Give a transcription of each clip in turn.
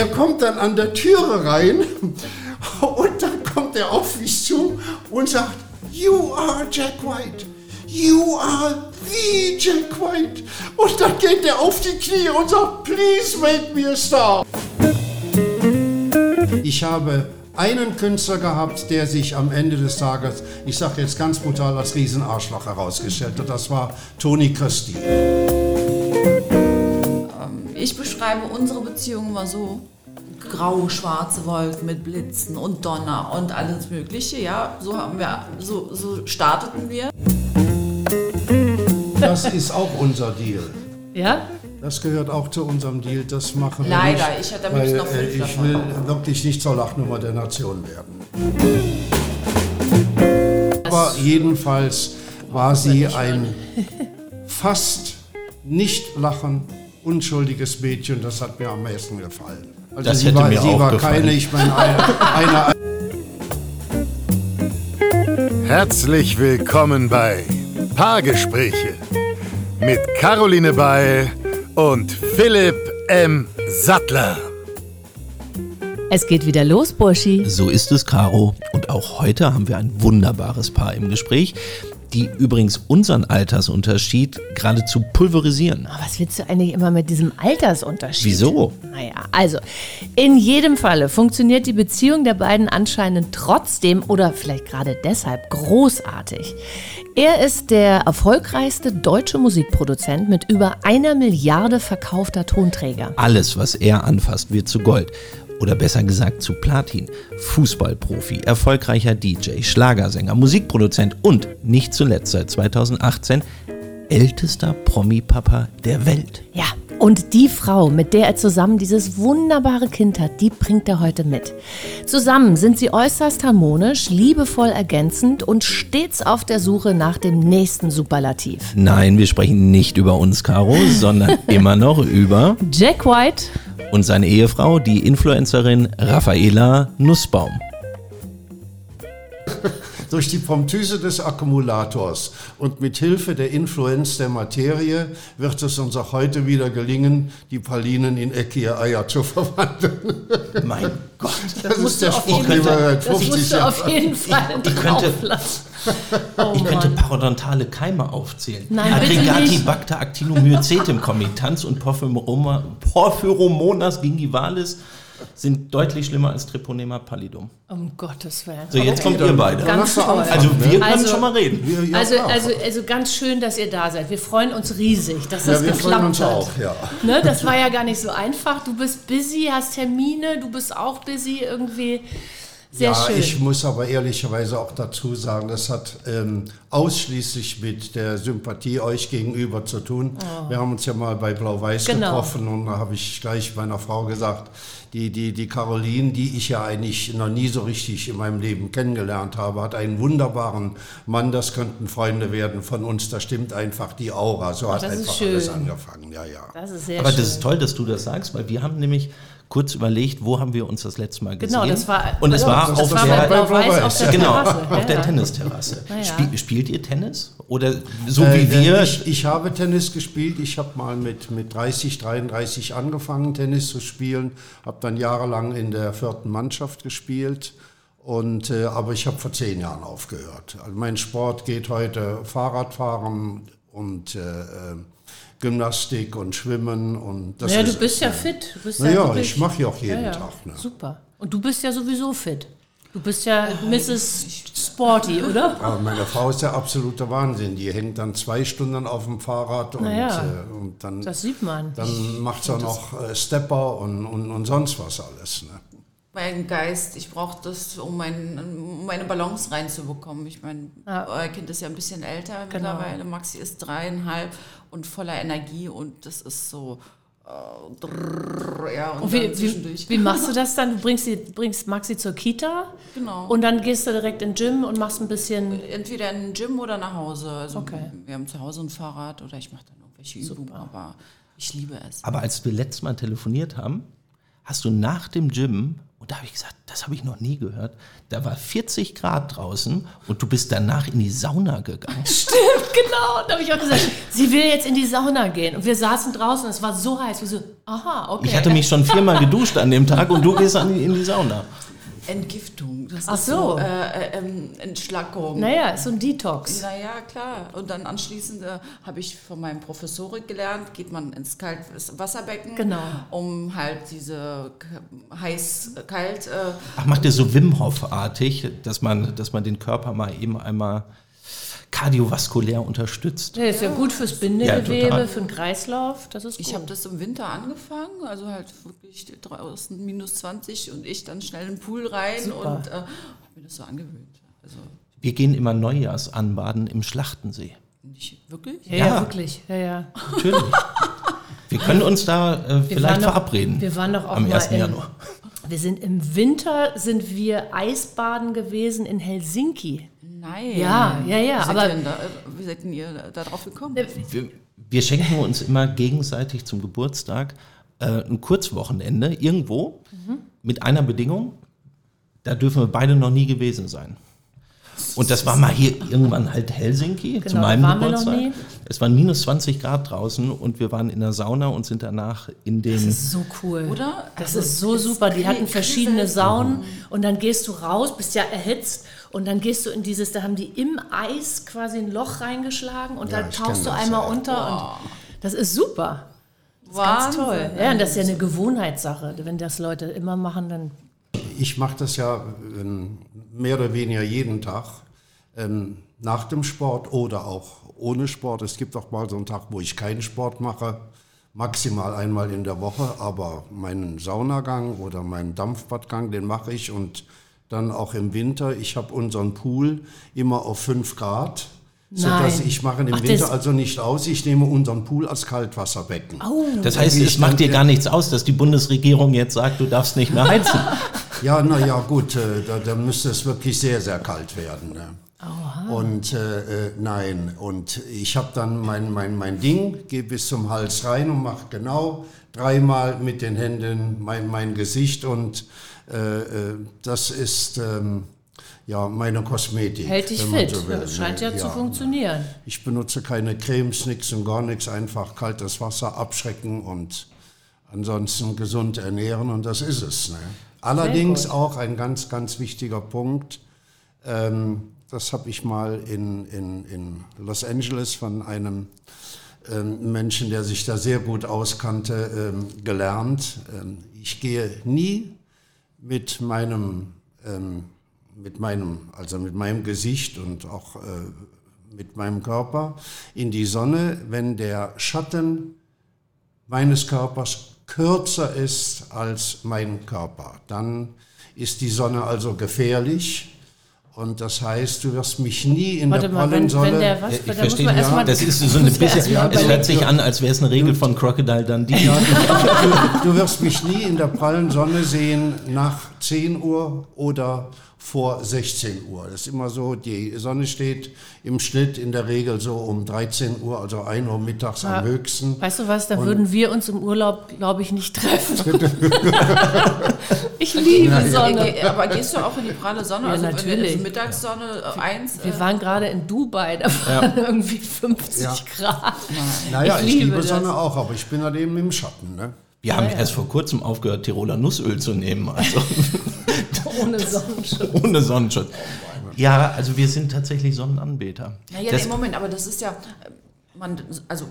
der kommt dann an der Türe rein und dann kommt er auf mich zu und sagt, You are Jack White. You are the Jack White. Und dann geht er auf die Knie und sagt, Please make me a star. Ich habe einen Künstler gehabt, der sich am Ende des Tages, ich sage jetzt ganz brutal, als Riesenarschloch herausgestellt hat. Das war Toni Christie. Ich beschreibe unsere Beziehung immer so. Grau-schwarze Wolken mit Blitzen und Donner und alles Mögliche, ja. So haben wir, so, so starteten wir. Das ist auch unser Deal. Ja? Das gehört auch zu unserem Deal. Das machen wir Leider, nicht, ich hätte am weil, noch äh, fünf Ich davon. will wirklich nicht zur Lachnummer der Nation werden. Aber jedenfalls war sie ein fast nicht lachen, unschuldiges Mädchen. Das hat mir am meisten gefallen. Also Das sie hätte war, mir sie auch war gefallen. keine, ich meine, eine, eine Herzlich willkommen bei Paargespräche mit Caroline Beil und Philipp M. Sattler. Es geht wieder los, Burschi. So ist es, Caro. Und auch heute haben wir ein wunderbares Paar im Gespräch, die übrigens unseren Altersunterschied geradezu pulverisieren. Aber Was willst du eigentlich immer mit diesem Altersunterschied? Wieso? Naja, also, in jedem Falle funktioniert die Beziehung der beiden anscheinend trotzdem oder vielleicht gerade deshalb großartig. Er ist der erfolgreichste deutsche Musikproduzent mit über einer Milliarde verkaufter Tonträger. Alles, was er anfasst, wird zu Gold. Oder besser gesagt zu Platin. Fußballprofi, erfolgreicher DJ, Schlagersänger, Musikproduzent und nicht zuletzt seit 2018 ältester Promi-Papa der Welt. Ja, und die Frau, mit der er zusammen dieses wunderbare Kind hat, die bringt er heute mit. Zusammen sind sie äußerst harmonisch, liebevoll ergänzend und stets auf der Suche nach dem nächsten Superlativ. Nein, wir sprechen nicht über uns, Caro, sondern immer noch über Jack White und seine Ehefrau, die Influencerin Raffaela Nussbaum. durch die Promptüse des Akkumulators und mit Hilfe der Influenz der Materie wird es uns auch heute wieder gelingen, die Pralinen in eckige Eier zu verwandeln. Mein Gott. Das, musst ist der Spruch, den wir seit Das 50 musst du Jahren auf jeden Fall ich könnte-. Oh Ich könnte parodontale Keime aufzählen. Nein, Aggregati nicht. Bacter actinomycetem comitans und Porphyromonas gingivalis sind deutlich schlimmer als Treponema pallidum. Um Gottes Willen. So, jetzt kommt ihr beide. Ganz toll. Also wir können Also- schon mal reden. Wir, ja, Also, also, also ganz schön, dass ihr da seid. Wir freuen uns riesig, dass das ja, wir geklappt freuen uns hat. auch, ja. Ne, das war ja gar nicht so einfach. Du bist busy, hast Termine, du bist auch busy irgendwie. Sehr ja, schön. ich muss aber ehrlicherweise auch dazu sagen, das hat ähm, ausschließlich mit der Sympathie euch gegenüber zu tun. Wir haben uns ja mal bei Blau-Weiß Genau. getroffen und da habe ich gleich meiner Frau gesagt, die, die, die Caroline, die ich ja eigentlich noch nie so richtig in meinem Leben kennengelernt habe, hat einen wunderbaren Mann, das könnten Freunde werden von uns, da stimmt einfach die Aura. So hat das ist einfach schön. alles angefangen, ja, ja. das ist sehr Aber schön. das ist toll, dass du das sagst, weil wir haben nämlich kurz überlegt, wo haben wir uns das letzte Mal gesehen. Genau, das war- Und es ja, war das auf war der bei Blau-Weiß Blau-Weiß, auf der Genau, Terrasse. auf der. Tennisterrasse. Ja. Spiel, spielt ihr Tennis? Oder so Äh, wie wir? Ich, ich habe Tennis gespielt. Ich habe mal mit, mit 30, 33 angefangen, Tennis zu spielen. Habe dann jahrelang in der vierten Mannschaft gespielt. Und, äh, aber ich habe vor zehn Jahren aufgehört. Also mein Sport geht heute Fahrradfahren und äh, äh, Gymnastik und Schwimmen. Und das Ja, du ist bist ja fit. Du bist Na ja, ich mache ja auch jeden Ja. Tag. Ne? Super. Und du bist ja sowieso fit. Du bist ja Mrs. Sporty, oder? Aber meine Frau ist der absolute Wahnsinn. Die hängt dann zwei Stunden auf dem Fahrrad und, Na ja. äh, und dann Das sieht man. Dann macht sie auch noch äh, Stepper und, und, und sonst was alles. Ne? Mein Geist, ich brauche das, um, mein, um meine Balance reinzubekommen. Ich meine, Ja. euer Kind ist ja ein bisschen älter Genau. mittlerweile. Maxi ist dreieinhalb und voller Energie und das ist so. Äh, ja, und, Und wie, zwischendurch. wie, wie machst du das dann? Du bringst, die, bringst Maxi zur Kita Genau. und dann gehst du direkt in den Gym und machst ein bisschen. Entweder in den Gym oder nach Hause. Also Okay. wir haben zu Hause ein Fahrrad oder ich mache dann irgendwelche Übungen, aber ich liebe es. Aber als wir letztes Mal telefoniert haben, hast du nach dem Gym, und da habe ich gesagt, das habe ich noch nie gehört, da war 40 Grad draußen und du bist danach in die Sauna gegangen. Stimmt, genau. Da habe ich auch gesagt, sie will jetzt in die Sauna gehen. Und wir saßen draußen, es war so heiß. Wir so, aha, okay. Ich hatte mich schon viermal geduscht an dem Tag und du gehst in die Sauna. Entgiftung, das Ach ist so. so, äh, äh, ähm, Entschlackung. Naja, ist so ein Detox. Naja, klar. Und dann anschließend äh, habe ich von meinem Professorik gelernt, geht man ins Kaltwasserbecken, Genau. um halt diese k- heiß, äh, kalt, äh, Ach, macht ihr so Wim Hof-artig, dass man, dass man den Körper mal eben einmal kardiovaskulär unterstützt? Ja, ist ja gut fürs Ja, Bindegewebe, total. für den Kreislauf. Das ist gut. Ich habe das im Winter angefangen, also halt wirklich draußen minus 20 und ich dann schnell in den Pool rein Super. und äh, habe mir das so angewöhnt. Also Wir gehen immer Neujahrsanbaden im Schlachtensee. nicht wirklich. ja, ja, Ja. wirklich. Ja, ja. Natürlich. Wir können uns da äh, vielleicht doch- verabreden. Wir waren doch auch am mal 1. im, Januar. Wir sind im Winter sind wir Eisbaden gewesen in Helsinki. Nein. Ja, ja, ja, Wie seid, aber- ihr, da, wie seid denn ihr da drauf gekommen? Wir, wir schenken uns immer gegenseitig zum Geburtstag äh, ein Kurzwochenende irgendwo Mhm. mit einer Bedingung. Da dürfen wir beide noch nie gewesen sein. Und das war mal hier irgendwann halt Helsinki zu Genau, meinem waren wir noch Geburtstag. nie. Es waren minus 20 Grad draußen und wir waren in der Sauna und sind danach in den. Das ist so cool. Oder? Das Also, ist so super. Die hatten verschiedene. Saunen und dann gehst du raus, bist ja erhitzt und dann gehst du in dieses, da haben die im Eis quasi ein Loch reingeschlagen und Ja, dann ich tauchst du das, einmal ja. unter und das ist super. Das ist ganz Wahnsinn. toll. Ja, und das ist ja eine Gewohnheitssache. Wenn das Leute immer machen, dann Ich mache das ja ähm, mehr oder weniger jeden Tag. Ähm, nach dem Sport oder auch ohne Sport. Es gibt auch mal so einen Tag, wo ich keinen Sport mache. Maximal einmal in der Woche. Aber meinen Saunagang oder meinen Dampfbadgang, den mache ich. Und dann auch im Winter. Ich habe unseren Pool immer auf 5 Grad. Sodass Nein. ich mache den Ach, Winter also nicht aus. Ich nehme unseren Pool als Kaltwasserbecken. Das heißt, es ich macht dir gar nichts aus, dass die Bundesregierung jetzt sagt, du darfst nicht mehr heizen. Ja, na ja, gut, äh, da, da müsste es wirklich sehr, sehr kalt werden. Ne? Und äh, äh, nein, und ich habe dann mein, mein, mein Ding, gehe bis zum Hals rein und mache genau dreimal mit den Händen mein, mein Gesicht und das ist ähm, ja meine Kosmetik. hält dich fit. so will, das scheint ja, ne? zu funktionieren. Ich benutze keine Cremes, nichts und gar nichts, einfach kaltes Wasser abschrecken und ansonsten gesund ernähren und das ist es. Ne? Allerdings auch ein ganz, ganz wichtiger Punkt, ähm, das habe ich mal in, in, in Los Angeles von einem ähm, Menschen, der sich da sehr gut auskannte, ähm, gelernt. Ähm, ich gehe nie mit meinem, ähm, mit meinem, also mit meinem Gesicht und auch äh, mit meinem Körper in die Sonne, wenn der Schatten meines Körpers kürzer ist als mein Körper. Dann ist die Sonne also gefährlich. Und das heißt, du wirst mich nie in Warte der mal, wenn, Pollensonne... wenn der was, Ich da verstehe, ja, erstmal. das ist so eine bisschen, mal es hört sich an, als wäre es eine Regel von Crocodile Dundee. Du wirst mich nie in der prallen Sonne sehen nach 10 Uhr oder vor 16 Uhr. Das ist immer so, die Sonne steht im Schnitt in der Regel so um 13 Uhr, also 1 Uhr mittags am höchsten. Weißt du was, da würden wir uns im Urlaub, glaube ich, nicht treffen. ich liebe Sonne. Äh, Aber gehst du auch in die pralle Sonne? Ja, also wenn natürlich. es Mittagssonne äh, eins. Wir äh, waren gerade in Dubai, da waren irgendwie 50 Ja. Grad. Naja, ich ich, liebe liebe das. Sonne auch, aber ich bin halt eben im Schatten. Ne? Wir haben erst vor kurzem aufgehört, Tiroler Nussöl zu nehmen, also Ohne Sonnenschutz. ohne Sonnenschutz. Ja, also wir sind tatsächlich Sonnenanbeter. Naja, Das- nee, Moment, aber das ist ja, man, also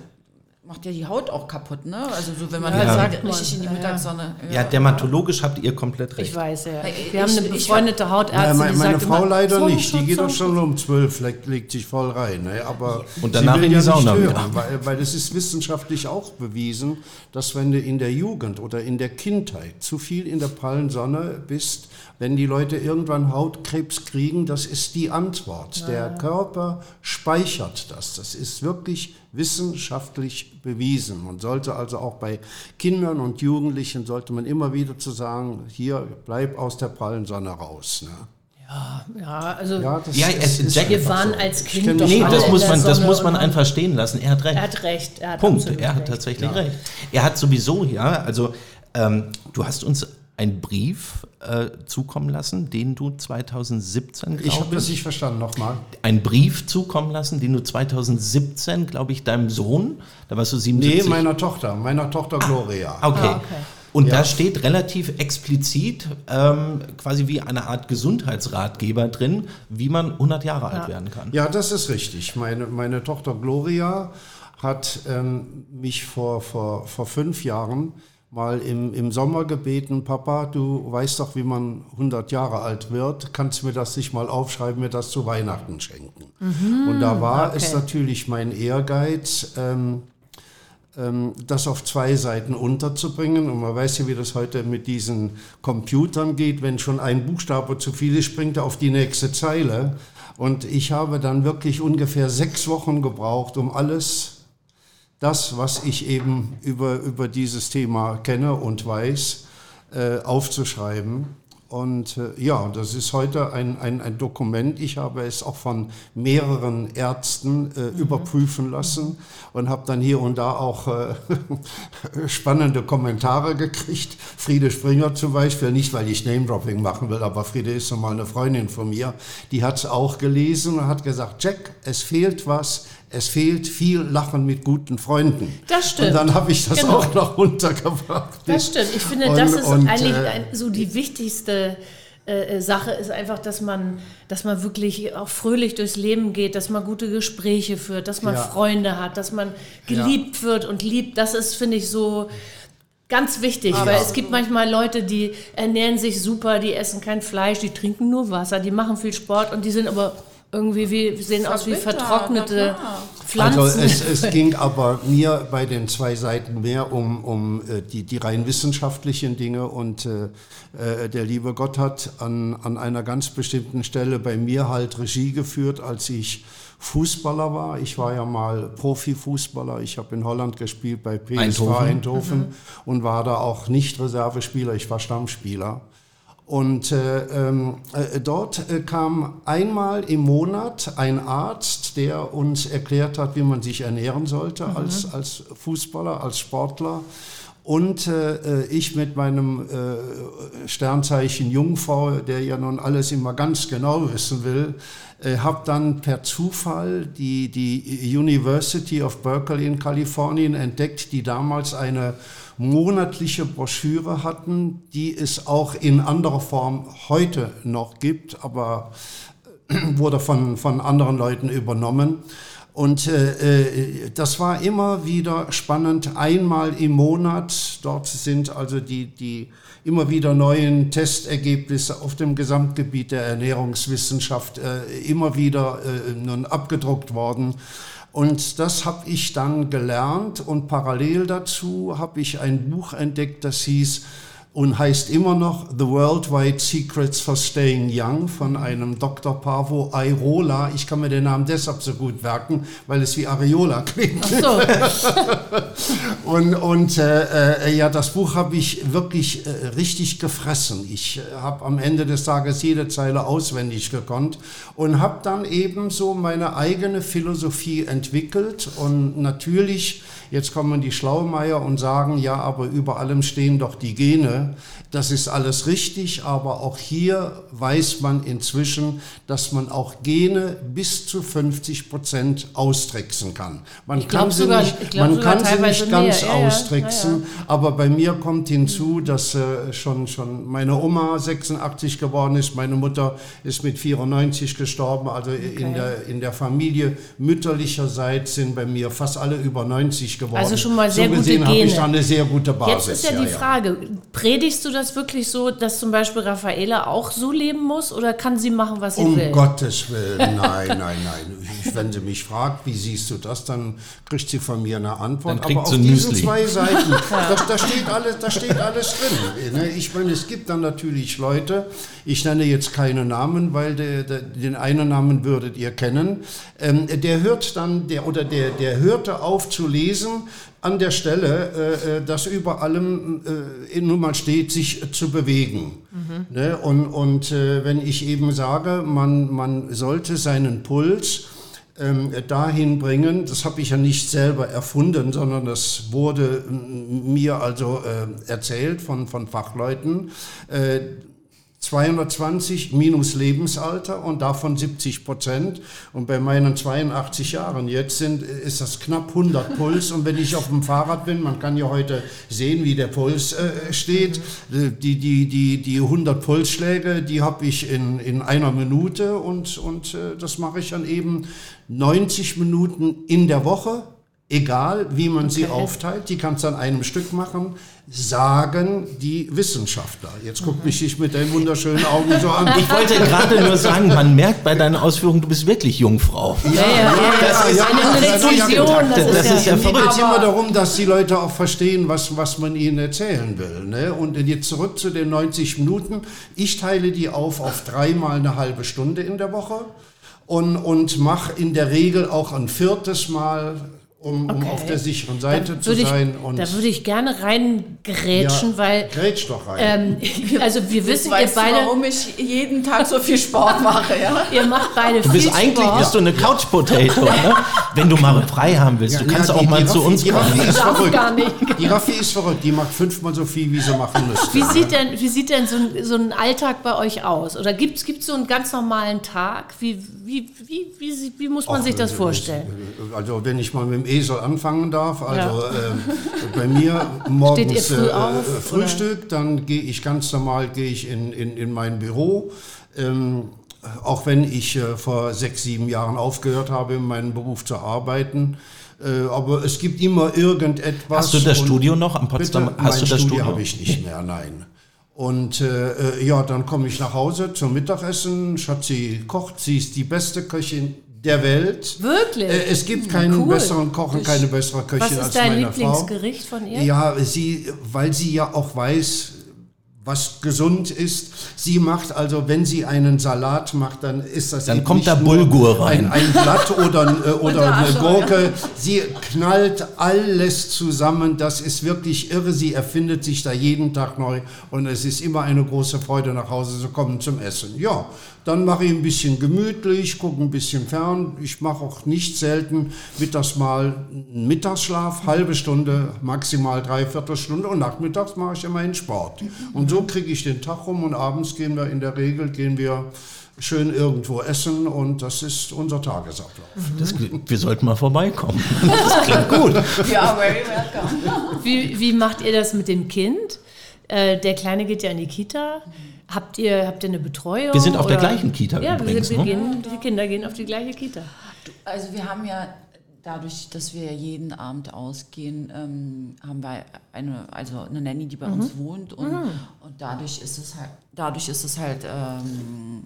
macht ja die Haut auch kaputt, ne? Also so, wenn man Ja, halt sagt richtig in die Ja, ja. Mittagssonne. ja, dermatologisch habt ihr komplett recht. Ich weiß ja. Ich- Wir haben eine ich- ich- befreundete Hautärztin, Ja, meine, die meine Frau immer, leider nicht. Die geht doch schon um 12, legt, legt sich voll rein. Ne? Aber Und danach in die ja Sauna nicht wieder. hören, weil, weil es ist wissenschaftlich auch bewiesen, dass wenn du in der Jugend oder in der Kindheit zu viel in der prallen Sonne bist, wenn die Leute irgendwann Hautkrebs kriegen, das ist die Antwort. Der Körper speichert das. Das ist wirklich wissenschaftlich bewiesen. Man sollte also auch bei Kindern und Jugendlichen sollte man immer wieder zu sagen, hier bleib aus der prallen Sonne raus. Ne? Ja, also Ja, das Ja, es- Jack- wir waren so. als Kind doch Nee, das muss man, das muss man einfach stehen lassen. Er hat recht. Er hat recht. Er hat Punkt. Er hat recht. tatsächlich recht. Er hat sowieso, ja, also ähm, du hast uns einen Brief äh, zukommen lassen, den du 2017, glaube ich. habe das nicht verstanden, nochmal. Einen Brief zukommen lassen, den du 2017, glaube ich, deinem Sohn, da warst du 77. Nee, meiner Tochter, meiner Tochter Gloria. Okay. Ah, okay. Und Ja. da steht relativ explizit ähm, quasi wie eine Art Gesundheitsratgeber drin, wie man 100 Jahre alt werden kann. Ja, das ist richtig. Meine, meine Tochter Gloria hat ähm, mich vor, vor, vor fünf Jahren mal im, im Sommer gebeten, Papa, du weißt doch, wie man 100 Jahre alt wird, kannst du mir das nicht mal aufschreiben, mir das zu Weihnachten schenken. Und da war es okay. natürlich mein Ehrgeiz, ähm, ähm, das auf zwei Seiten unterzubringen. Und man weiß ja, wie das heute mit diesen Computern geht. Wenn schon ein Buchstabe zu viel ist, springt er auf die nächste Zeile. Und ich habe dann wirklich ungefähr sechs Wochen gebraucht, um alles das, was ich eben über, über dieses Thema kenne und weiß, äh, aufzuschreiben. Und äh, ja, das ist heute ein, ein, ein Dokument. Ich habe es auch von mehreren Ärzten äh, überprüfen lassen und habe dann hier und da auch äh, spannende Kommentare gekriegt. Friede Springer zum Beispiel, nicht weil ich Name-Dropping machen will, aber Friede ist nun mal eine Freundin von mir, die hat es auch gelesen und hat gesagt, Jack, es fehlt was, es fehlt viel Lachen mit guten Freunden. Das stimmt. Und dann habe ich das Genau. auch noch runtergebracht. Das stimmt. Ich finde, Und- das ist und, eigentlich äh, so die wichtigste äh, äh, Sache ist einfach, dass man, dass man wirklich auch fröhlich durchs Leben geht, dass man gute Gespräche führt, dass man Ja. Freunde hat, dass man geliebt wird und liebt. Das ist, finde ich, so ganz wichtig, Ah, weil es gibt manchmal Leute, die ernähren sich super, die essen kein Fleisch, die trinken nur Wasser, die machen viel Sport und die sind aber irgendwie wie, sehen aus wie vertrocknete. Pflanzen. Also es, es ging aber mir bei den zwei Seiten mehr um, um äh, die, die rein wissenschaftlichen Dinge und äh, äh, der liebe Gott hat an, an einer ganz bestimmten Stelle bei mir halt Regie geführt, als ich Fußballer war. Ich war ja mal Profifußballer. Ich habe in Holland gespielt bei PSV Eindhoven. Eindhoven, und war da auch nicht Reservespieler, ich war Stammspieler. Und äh, ähm, äh, dort äh, kam einmal im Monat ein Arzt, der uns erklärt hat, wie man sich ernähren sollte als, als Fußballer, als Sportler. Und äh, äh, ich mit meinem äh, Sternzeichen Jungfrau, der ja nun alles immer ganz genau wissen will, habe dann per Zufall die, die University of Berkeley in Kalifornien entdeckt, die damals eine monatliche Broschüre hatten, die es auch in anderer Form heute noch gibt, aber wurde von, von anderen Leuten übernommen. Und äh, äh, das war immer wieder spannend, einmal im Monat. Dort sind also die, die immer wieder neuen Testergebnisse auf dem Gesamtgebiet der Ernährungswissenschaft äh, immer wieder äh, nun abgedruckt worden. Und das habe ich dann gelernt und parallel dazu habe ich ein Buch entdeckt, das hieß und heißt immer noch The Worldwide Secrets for Staying Young von einem Dr. Pavo Airola. Ich kann mir den Namen deshalb so gut merken, weil es wie Areola klingt. so, Und, und äh, äh, ja, das Buch habe ich wirklich äh, richtig gefressen. Ich äh, habe am Ende des Tages jede Zeile auswendig gekonnt und habe dann eben so meine eigene Philosophie entwickelt. Und natürlich, jetzt kommen die Schlaumeier und sagen, ja, aber über allem stehen doch die Gene. Das ist alles richtig, aber auch hier weiß man inzwischen, dass man auch Gene bis zu 50 Prozent austricksen kann. Man kann sie sogar- nicht, man kann sie nicht ganz mehr. Austricksen, ja, ja. aber bei mir kommt hinzu, dass äh, schon, schon meine Oma 86 geworden ist, meine Mutter ist mit 94 gestorben, also in, der, in der Familie mütterlicherseits sind bei mir fast alle über 90 geworden. Also schon mal sehr so gute gesehen habe ich Gene. da eine sehr gute Basis. Jetzt ist ja, die Frage, predigst du das wirklich so, dass zum Beispiel Raffaela auch so leben muss oder kann sie machen, was sie Um will? Gottes Willen, nein, nein, nein. Ich, wenn sie mich fragt, wie siehst du das, dann kriegt sie von mir eine Antwort. Dann kriegt Aber auf diesen Müsli. zwei Seiten, da, da, steht alles, da steht alles drin. Ne? Ich meine, es gibt dann natürlich Leute, ich nenne jetzt keine Namen, weil der, der, den einen Namen würdet ihr kennen, ähm, der hört dann, der, oder der, der hörte auf zu lesen, an der Stelle, äh, äh, dass über allem äh, nun mal steht, sich äh, zu bewegen. Ne? Und, und äh, wenn ich eben sage, man, man sollte seinen Puls ähm, dahin bringen. Das habe ich ja nicht selber erfunden, sondern das wurde mir also äh, erzählt von, von Fachleuten. Äh, 220 minus Lebensalter und davon 70 Prozent. Und bei meinen 82 Jahren jetzt sind, ist das knapp 100 Puls. Und wenn ich auf dem Fahrrad bin, man kann ja heute sehen, wie der Puls äh, steht. Die, die, die, die 100 Pulsschläge, die habe ich in, in einer Minute und, und äh, das mache ich dann eben 90 Minuten in der Woche egal wie man okay. sie aufteilt, die kannst du an einem Stück machen, sagen die Wissenschaftler. Jetzt guck mich ich mit deinen wunderschönen Augen so an. Ich wollte gerade nur sagen, man merkt bei deinen Ausführungen, du bist wirklich Jungfrau. Ja, ja, ja, das ist eine Präzision. Das, das ist ja verrückt. Es geht immer darum, dass die Leute auch verstehen, was, was man ihnen erzählen will. Ne? Und jetzt zurück zu den 90 Minuten. Ich teile die auf auf dreimal eine halbe Stunde in der Woche und, und mache in der Regel auch ein viertes Mal um, okay. um auf der sicheren Seite zu sein. Ich, und da würde ich gerne reingrätschen, ja, weil. Grätsch doch rein. Ähm, also wir wissen, ihr beide. Du, warum ich jeden Tag so viel Sport mache, ja? ihr macht beide du bist viel Eigentlich Sport. bist du eine Couch Potato, ne? Wenn du mal frei haben willst. Ja, du kannst ja, die, auch mal zu uns die kommen. Raffi ist verrückt. Gar nicht. Die Raffi ist verrückt. Die macht fünfmal so viel, wie sie machen müsste. Wie sieht denn, wie sieht denn so, ein, so ein Alltag bei euch aus? Oder gibt es so einen ganz normalen Tag? Wie, wie, wie, wie, wie muss man Och, sich das vorstellen? Also wenn ich mal mit dem Esel anfangen darf. Also ja. äh, bei mir morgens früh äh, auf, Frühstück, oder? dann gehe ich ganz normal gehe ich in, in, in mein Büro. Ähm, auch wenn ich äh, vor sechs, sieben Jahren aufgehört habe, in meinem Beruf zu arbeiten. Äh, aber es gibt immer irgendetwas. Hast du das Studio noch am Potsdam? Bitte, hast du das Studio? habe ich nicht mehr, nein. Und äh, äh, ja, dann komme ich nach Hause zum Mittagessen. Schatzi kocht, sie ist die beste Köchin der Welt. Wirklich? Äh, es gibt keinen cool. besseren Koch keine bessere Köchin als meine Frau. Was ist dein Lieblingsgericht von ihr? Ja, sie, weil sie ja auch weiß, was gesund ist. Sie macht also, wenn sie einen Salat macht, dann ist das dann kommt da Bulgur rein. Ein, ein Blatt oder, äh, oder eine Gurke. Sie knallt alles zusammen. Das ist wirklich irre. Sie erfindet sich da jeden Tag neu und es ist immer eine große Freude, nach Hause zu kommen zum Essen. Ja, dann mache ich ein bisschen gemütlich, gucke ein bisschen fern. Ich mache auch nicht selten mittags mal einen Mittagsschlaf, halbe Stunde, maximal dreiviertel Stunde und nachmittags mache ich immerhin Sport. Und so kriege ich den Tag rum und abends gehen wir in der Regel gehen wir schön irgendwo essen und das ist unser Tagesablauf. Das, wir sollten mal vorbeikommen. Das klingt gut. Ja, very welcome. Wie, wie macht ihr das mit dem Kind? Äh, der Kleine geht ja in die Kita. Habt ihr, habt ihr eine Betreuung? Wir sind auf oder? der gleichen Kita ja, übrigens. Wir, wir ne? gehen, die Kinder gehen auf die gleiche Kita. Also wir haben ja dadurch, dass wir jeden Abend ausgehen, ähm, haben wir eine, also eine Nanny, die bei mhm. uns wohnt und, mhm. und dadurch ist es halt, dadurch ist es halt ähm,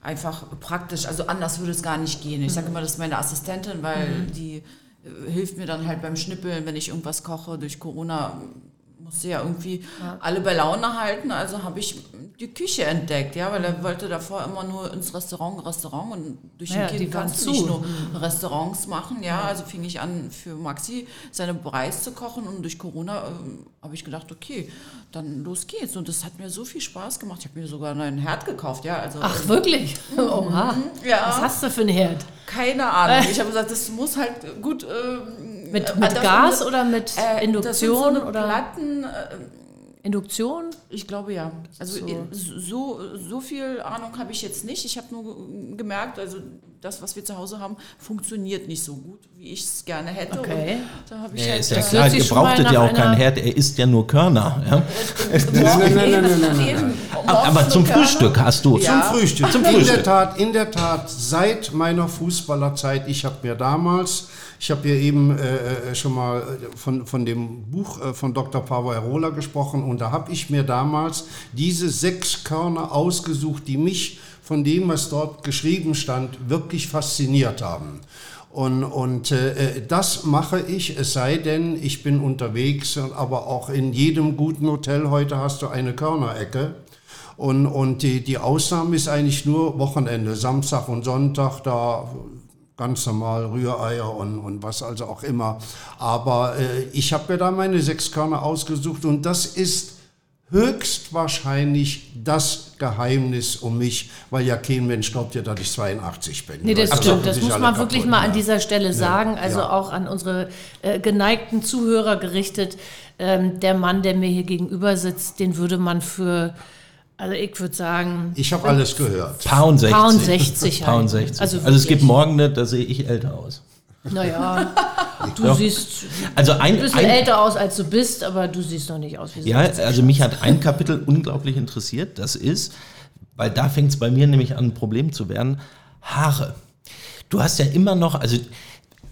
einfach praktisch. Also anders würde es gar nicht gehen. Ich sage mhm. immer, das ist meine Assistentin, weil mhm. die äh, hilft mir dann halt beim Schnippeln, wenn ich irgendwas koche. Durch Corona musste ja irgendwie ja. alle bei Laune halten. Also habe ich die Küche entdeckt, ja, weil er wollte davor immer nur ins Restaurant, Restaurant und durch ja, den Kind kannst du nicht nur mhm. Restaurants machen, ja. Also fing ich an für Maxi seine Preis zu kochen und durch Corona äh, habe ich gedacht, okay, dann los geht's und das hat mir so viel Spaß gemacht. Ich habe mir sogar einen Herd gekauft, ja. Also, Ach ähm, wirklich? Mhm. Oha. Ja. Was hast du für einen Herd? Keine Ahnung. Ich habe gesagt, das muss halt gut. Äh, mit, mit Gas oder mit äh, Induktion? So oder? Platten. Äh, Induktion? Ich glaube ja. Also so, so, so viel Ahnung habe ich jetzt nicht. Ich habe nur gemerkt, also das, was wir zu Hause haben, funktioniert nicht so gut, wie ich es gerne hätte. Okay. da habe ich ja, halt ist ja klar, ihr brauchtet ja auch keinen Herd, er isst ja nur Körner. Ja? nein, nein, nein, Aber zum Frühstück hast du. Ja. Zum Frühstück. Zum Frühstück. In der Tat, in der Tat, seit meiner Fußballerzeit, ich habe mir damals ich habe hier eben äh, äh, schon mal äh, von, von dem Buch äh, von Dr. Pavel Erola gesprochen und da habe ich mir damals diese sechs Körner ausgesucht, die mich von dem, was dort geschrieben stand, wirklich fasziniert haben. Und, und äh, das mache ich, es sei denn, ich bin unterwegs, aber auch in jedem guten Hotel heute hast du eine Körnerecke. Und, und die, die Ausnahme ist eigentlich nur Wochenende, Samstag und Sonntag, da ganz normal Rühreier und, und was also auch immer. Aber äh, ich habe mir da meine sechs Körner ausgesucht und das ist höchstwahrscheinlich das Geheimnis um mich, weil ja kein Mensch glaubt ja, dass ich 82 bin. Nee, das Also stimmt. Das muss man wirklich mal an dieser Stelle sagen. Also ja. auch an unsere äh, geneigten Zuhörer gerichtet. Ähm, der Mann, der mir hier gegenüber sitzt, den würde man für, also ich würde sagen, Ich habe alles gehört. Pound 60. Pound 60 halt. Pound 60. Also Also, es gibt morgen nicht, da sehe ich älter aus. Naja, du Doch. siehst Also ein, ein bisschen ein älter aus, als du bist, aber du siehst noch nicht aus wie Ja, 60. also mich hat ein Kapitel unglaublich interessiert. Das ist, weil da fängt es bei mir nämlich an, ein Problem zu werden, Haare. Du hast ja immer noch, also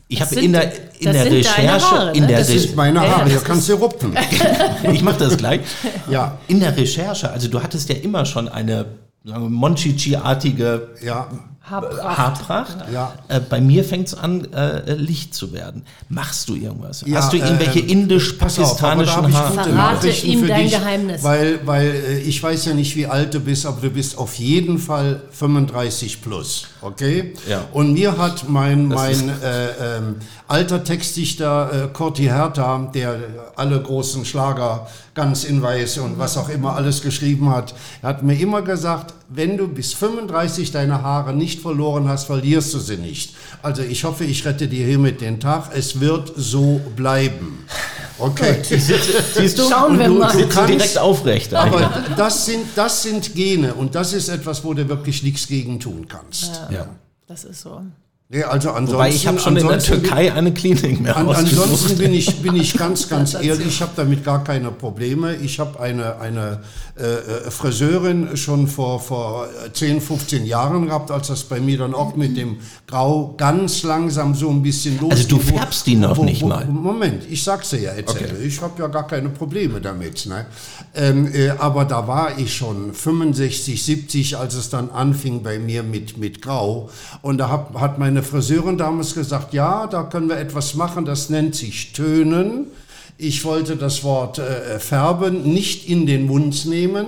ich Das habe in der, in das der Recherche, Haare, in ne? der Das Re sind meine Ja, Haare, das hier kannst du rupfen. ich mache das gleich. Ja, In der Recherche, also du hattest ja immer schon eine Monchichi-artige ja, Haarpracht. Haarpracht. Ja. Äh, bei mir fängt es an, äh, Licht zu werden. Machst du irgendwas? Ja, Hast du irgendwelche äh, indisch-pakistanischen Haare? Verrate Nachrichten ihm für dein dich, Geheimnis. Weil, weil äh, ich weiß ja nicht, wie alt du bist, aber du bist auf jeden Fall 35 plus, okay? Ja. Und mir hat mein, mein äh, ähm, alter Textdichter äh, Corti Herta, der alle großen Schlager ganz in weiß und was auch immer alles geschrieben hat, er hat mir immer gesagt, wenn du bis 35 deine Haare nicht verloren hast, verlierst du sie nicht. Also ich hoffe, ich rette dir hiermit den Tag. Es wird so bleiben. Okay. Siehst du? Schauen wir du mal. sitzt kannst- direkt aufrecht. Aber das sind, das sind Gene und das ist etwas, wo du wirklich nichts gegen tun kannst. ja. Das ist so. Nee, also ansonsten, Wobei ich habe schon in der Türkei eine Klinik mehr An, ansonsten bin ich, bin ich ganz, ganz ehrlich, ich habe damit gar keine Probleme. Ich habe eine, eine äh, äh, Friseurin schon vor, vor 10, 15 Jahren gehabt, als das bei mir dann auch mit dem Grau ganz langsam so ein bisschen los. Also du färbst die noch nicht mal? Moment, ich sag's dir ja jetzt. Ich habe ja gar keine Probleme damit. Ne? Ähm, äh, aber da war ich schon 65, 70, als es dann anfing bei mir mit, mit Grau. Und da hab, hat meine Friseurin damals gesagt, ja, da können wir etwas machen, das nennt sich Tönen. Ich wollte das Wort äh, färben nicht in den Mund nehmen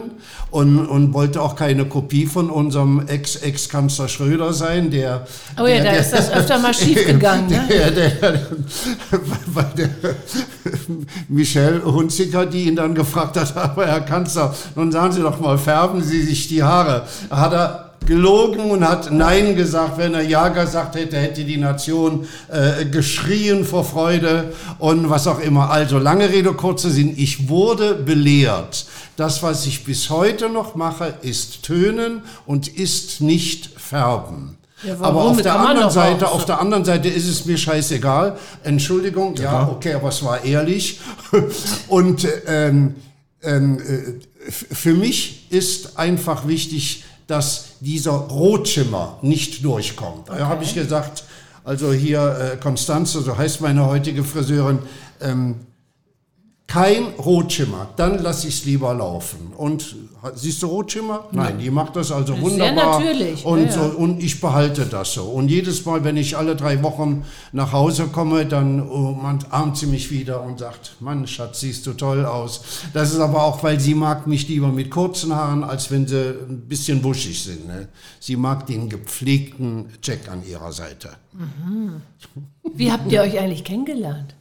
und, und wollte auch keine Kopie von unserem Ex-Ex-Kanzler Schröder sein, der... Oh ja, der, da der, ist das öfter mal schief gegangen. Ne? der, der, der Michelle Hunziker, die ihn dann gefragt hat, aber Herr Kanzler, nun sagen Sie doch mal, färben Sie sich die Haare. Hat er gelogen und hat Nein gesagt. Wenn er Ja gesagt hätte, hätte die Nation äh, geschrien vor Freude und was auch immer. Also lange Rede, kurzer Sinn. Ich wurde belehrt. Das, was ich bis heute noch mache, ist Tönen und ist nicht Färben. Ja? Aber auf der anderen Seite, auf der anderen Seite ist es mir scheißegal. Entschuldigung, ja, okay, aber es war ehrlich. Und ähm, ähm, äh, für mich ist einfach wichtig, dass dieser Rotschimmer nicht durchkommt. Da habe ich gesagt, also hier äh, Konstanze, so heißt meine heutige Friseurin, ähm, kein Rotschimmer, dann lasse ich es lieber laufen. Und siehst du Rotschimmer? Nein, die macht das also Sehr wunderbar. natürlich, Und, ja, ja. so, und ich behalte das so. Und jedes Mal, wenn ich alle drei Wochen nach Hause komme, dann umarmt sie mich wieder und sagt, Mann, Schatz, siehst du toll aus. Das ist aber auch, weil sie mag mich lieber mit kurzen Haaren, als wenn sie ein bisschen wuschig sind. Ne? Sie mag den gepflegten Jack an ihrer Seite. Wie habt ihr euch eigentlich kennengelernt?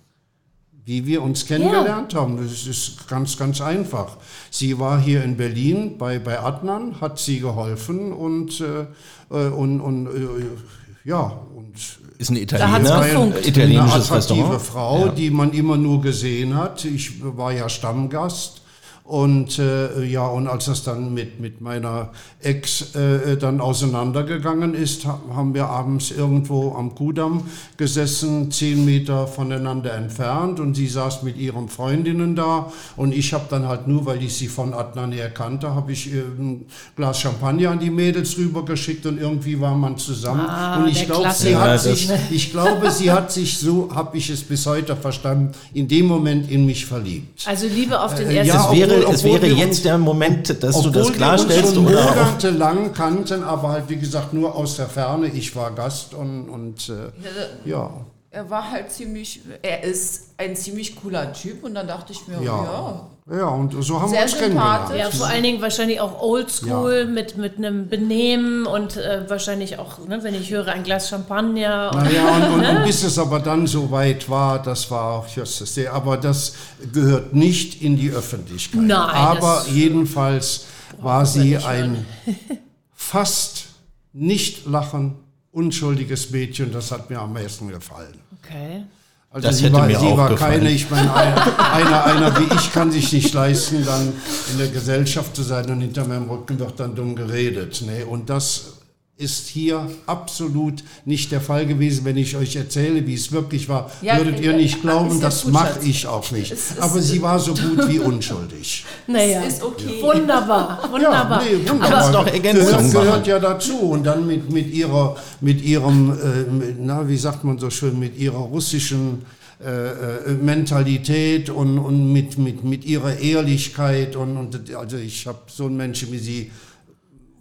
Wie wir uns kennengelernt haben, das ist ganz, ganz einfach. Sie war hier in Berlin bei, bei Adnan, hat sie geholfen und, äh, äh, und, und äh, ja, und Ist ein hat's Italiener, italienisches eine attraktive Restaurant. Frau, Ja. die man immer nur gesehen hat. Ich war ja Stammgast. Und äh, ja, und als das dann mit, mit meiner Ex äh, dann auseinandergegangen ist, ha- haben wir abends irgendwo am Kudamm gesessen, zehn Meter voneinander entfernt. Und sie saß mit ihren Freundinnen da. Und ich habe dann halt nur, weil ich sie von Adnan her kannte, habe ich äh, ein Glas Champagner an die Mädels rübergeschickt und irgendwie war man zusammen. Ah, und ich glaube, sie hat Ja, sich, ich glaube, sie hat sich so, habe ich es bis heute verstanden, in dem Moment in mich verliebt. Also Liebe auf den Äh, ersten ja, wäre, obwohl- es wäre wir jetzt uns- der Moment, dass du das wir klarstellst uns schon oder monatelang kannten, aber halt wie gesagt nur aus der Ferne. Ich war Gast und, und äh, ja. Er war halt ziemlich, er ist ein ziemlich cooler Typ und dann dachte ich mir, Ja. ja, Ja, und so haben Sehr wir uns kennengelernt. Ja, vor allen Dingen wahrscheinlich auch oldschool mit, mit einem Benehmen und äh, wahrscheinlich auch, ne, wenn ich höre, ein Glas Champagner. Und Naja, und, und, und bis es aber dann so weit war, das war auch just sehr, aber das gehört nicht in die Öffentlichkeit. Nein, aber das jedenfalls war sie ein fast nicht lachen, unschuldiges Mädchen, das hat mir am meisten gefallen. okay. Also Das sie hätte war, mir sie auch war gefallen. keine, ich meine, einer, einer, einer wie ich kann sich nicht leisten, dann in der Gesellschaft zu sein und hinter meinem Rücken wird dann dumm geredet. Ne? Und das ist hier absolut nicht der Fall gewesen. Wenn ich euch erzähle, wie es wirklich war, Ja, würdet ihr äh, nicht glauben, ja das mache ich auch nicht. Aber sie war so gut wie unschuldig. Naja, Ist okay. wunderbar, wunderbar. nee, wunderbar. Kannst doch gehört, gehört ja dazu. Und dann mit, mit ihrer, mit ihrem, äh, mit, na, wie sagt man so schön, mit ihrer russischen äh, äh, Mentalität und, und mit, mit, mit ihrer Ehrlichkeit. Und, und also ich habe so einen Menschen wie sie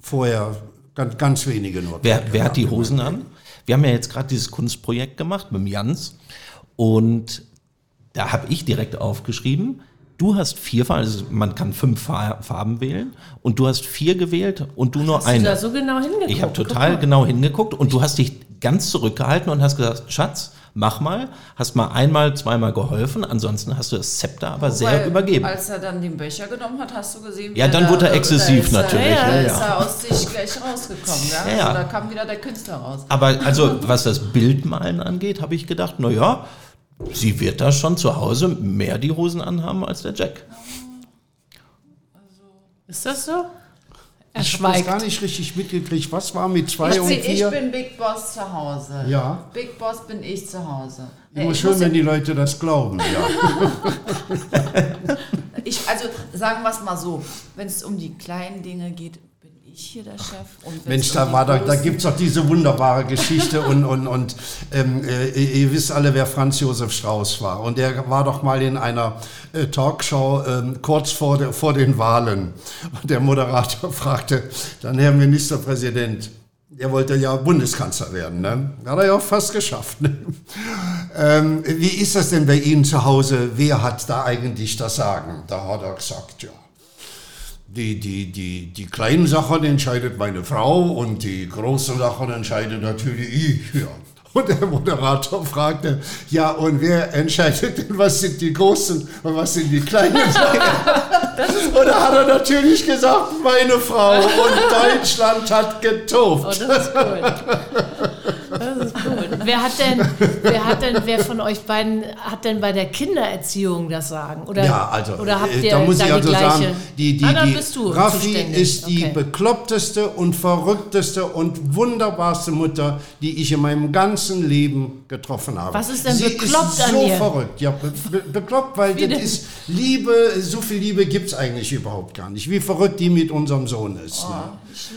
vorher ganz, ganz wenige nur. Wer, wer hat die Hosen an? Wir haben ja jetzt gerade dieses Kunstprojekt gemacht mit dem Jans und da habe ich direkt aufgeschrieben, du hast vier Farben, also man kann fünf Fa- Farben wählen und du hast vier gewählt und du nur Hast du eine. da so genau hingeguckt? ich habe total genau hingeguckt und du hast dich ganz zurückgehalten und hast gesagt, Schatz, mach mal, hast mal einmal, zweimal geholfen, ansonsten hast du das Zepter aber sehr Weil, übergeben. Als er dann den Becher genommen hat, hast du gesehen, wie Ja, dann da- wurde er exzessiv da ist natürlich, Er, ja, da ja. ist er aus sich gleich rausgekommen. Ja? Ja, ja. Also da kam wieder der Künstler raus. Aber also, was das Bildmalen angeht, habe ich gedacht, na ja, sie wird da schon zu Hause mehr die Hosen anhaben als der Jack. Ist das so? Er Ich habe gar nicht richtig mitgekriegt. Was war mit zwei Ich, und ich vier? bin Big Boss zu Hause. Ja. Big Boss bin ich zu Hause. Immer ich, schön, muss- wenn die Leute das glauben. Ja. ich, also sagen wir es mal so, wenn es um die kleinen Dinge geht, ich hier der Chef. Mensch, da, war, da, da großen- gibt es doch diese wunderbare Geschichte und, und, und ähm, äh, ihr wisst alle, wer Franz Josef Strauß war. Und der war doch mal in einer äh, Talkshow ähm, kurz vor, der, vor den Wahlen. Und der Moderator fragte dann, Herr Ministerpräsident, der wollte ja Bundeskanzler werden, ne? Hat er ja auch fast geschafft. Ne? Ähm, wie ist das denn bei Ihnen zu Hause? Wer hat da eigentlich das Sagen? Da hat er gesagt, ja. Die, die, die, die kleinen Sachen entscheidet meine Frau und die großen Sachen entscheidet natürlich ich. Ja. Und der Moderator fragte, ja, und wer entscheidet denn, was sind die großen und was sind die kleinen Sachen? und da hat er natürlich gesagt, meine Frau und Deutschland hat Oh, getobt. das ist cool. Das ist cool. Wer hat denn, wer hat denn, wer von euch beiden hat denn bei der Kindererziehung das Sagen? Oder, Ja, also oder habt äh, ihr da muss ich also die gleiche? sagen, die, die, ah, die bist du Raffi zuständig. ist die Okay. bekloppteste und verrückteste und wunderbarste Mutter, die ich in meinem ganzen Leben getroffen habe. Was ist denn Sie bekloppt ist an so ihr? verrückt, ja, be be bekloppt, weil Wie das denn? ist Liebe, so viel Liebe gibt es eigentlich überhaupt gar nicht. Wie verrückt die mit unserem Sohn ist. Oh, ne?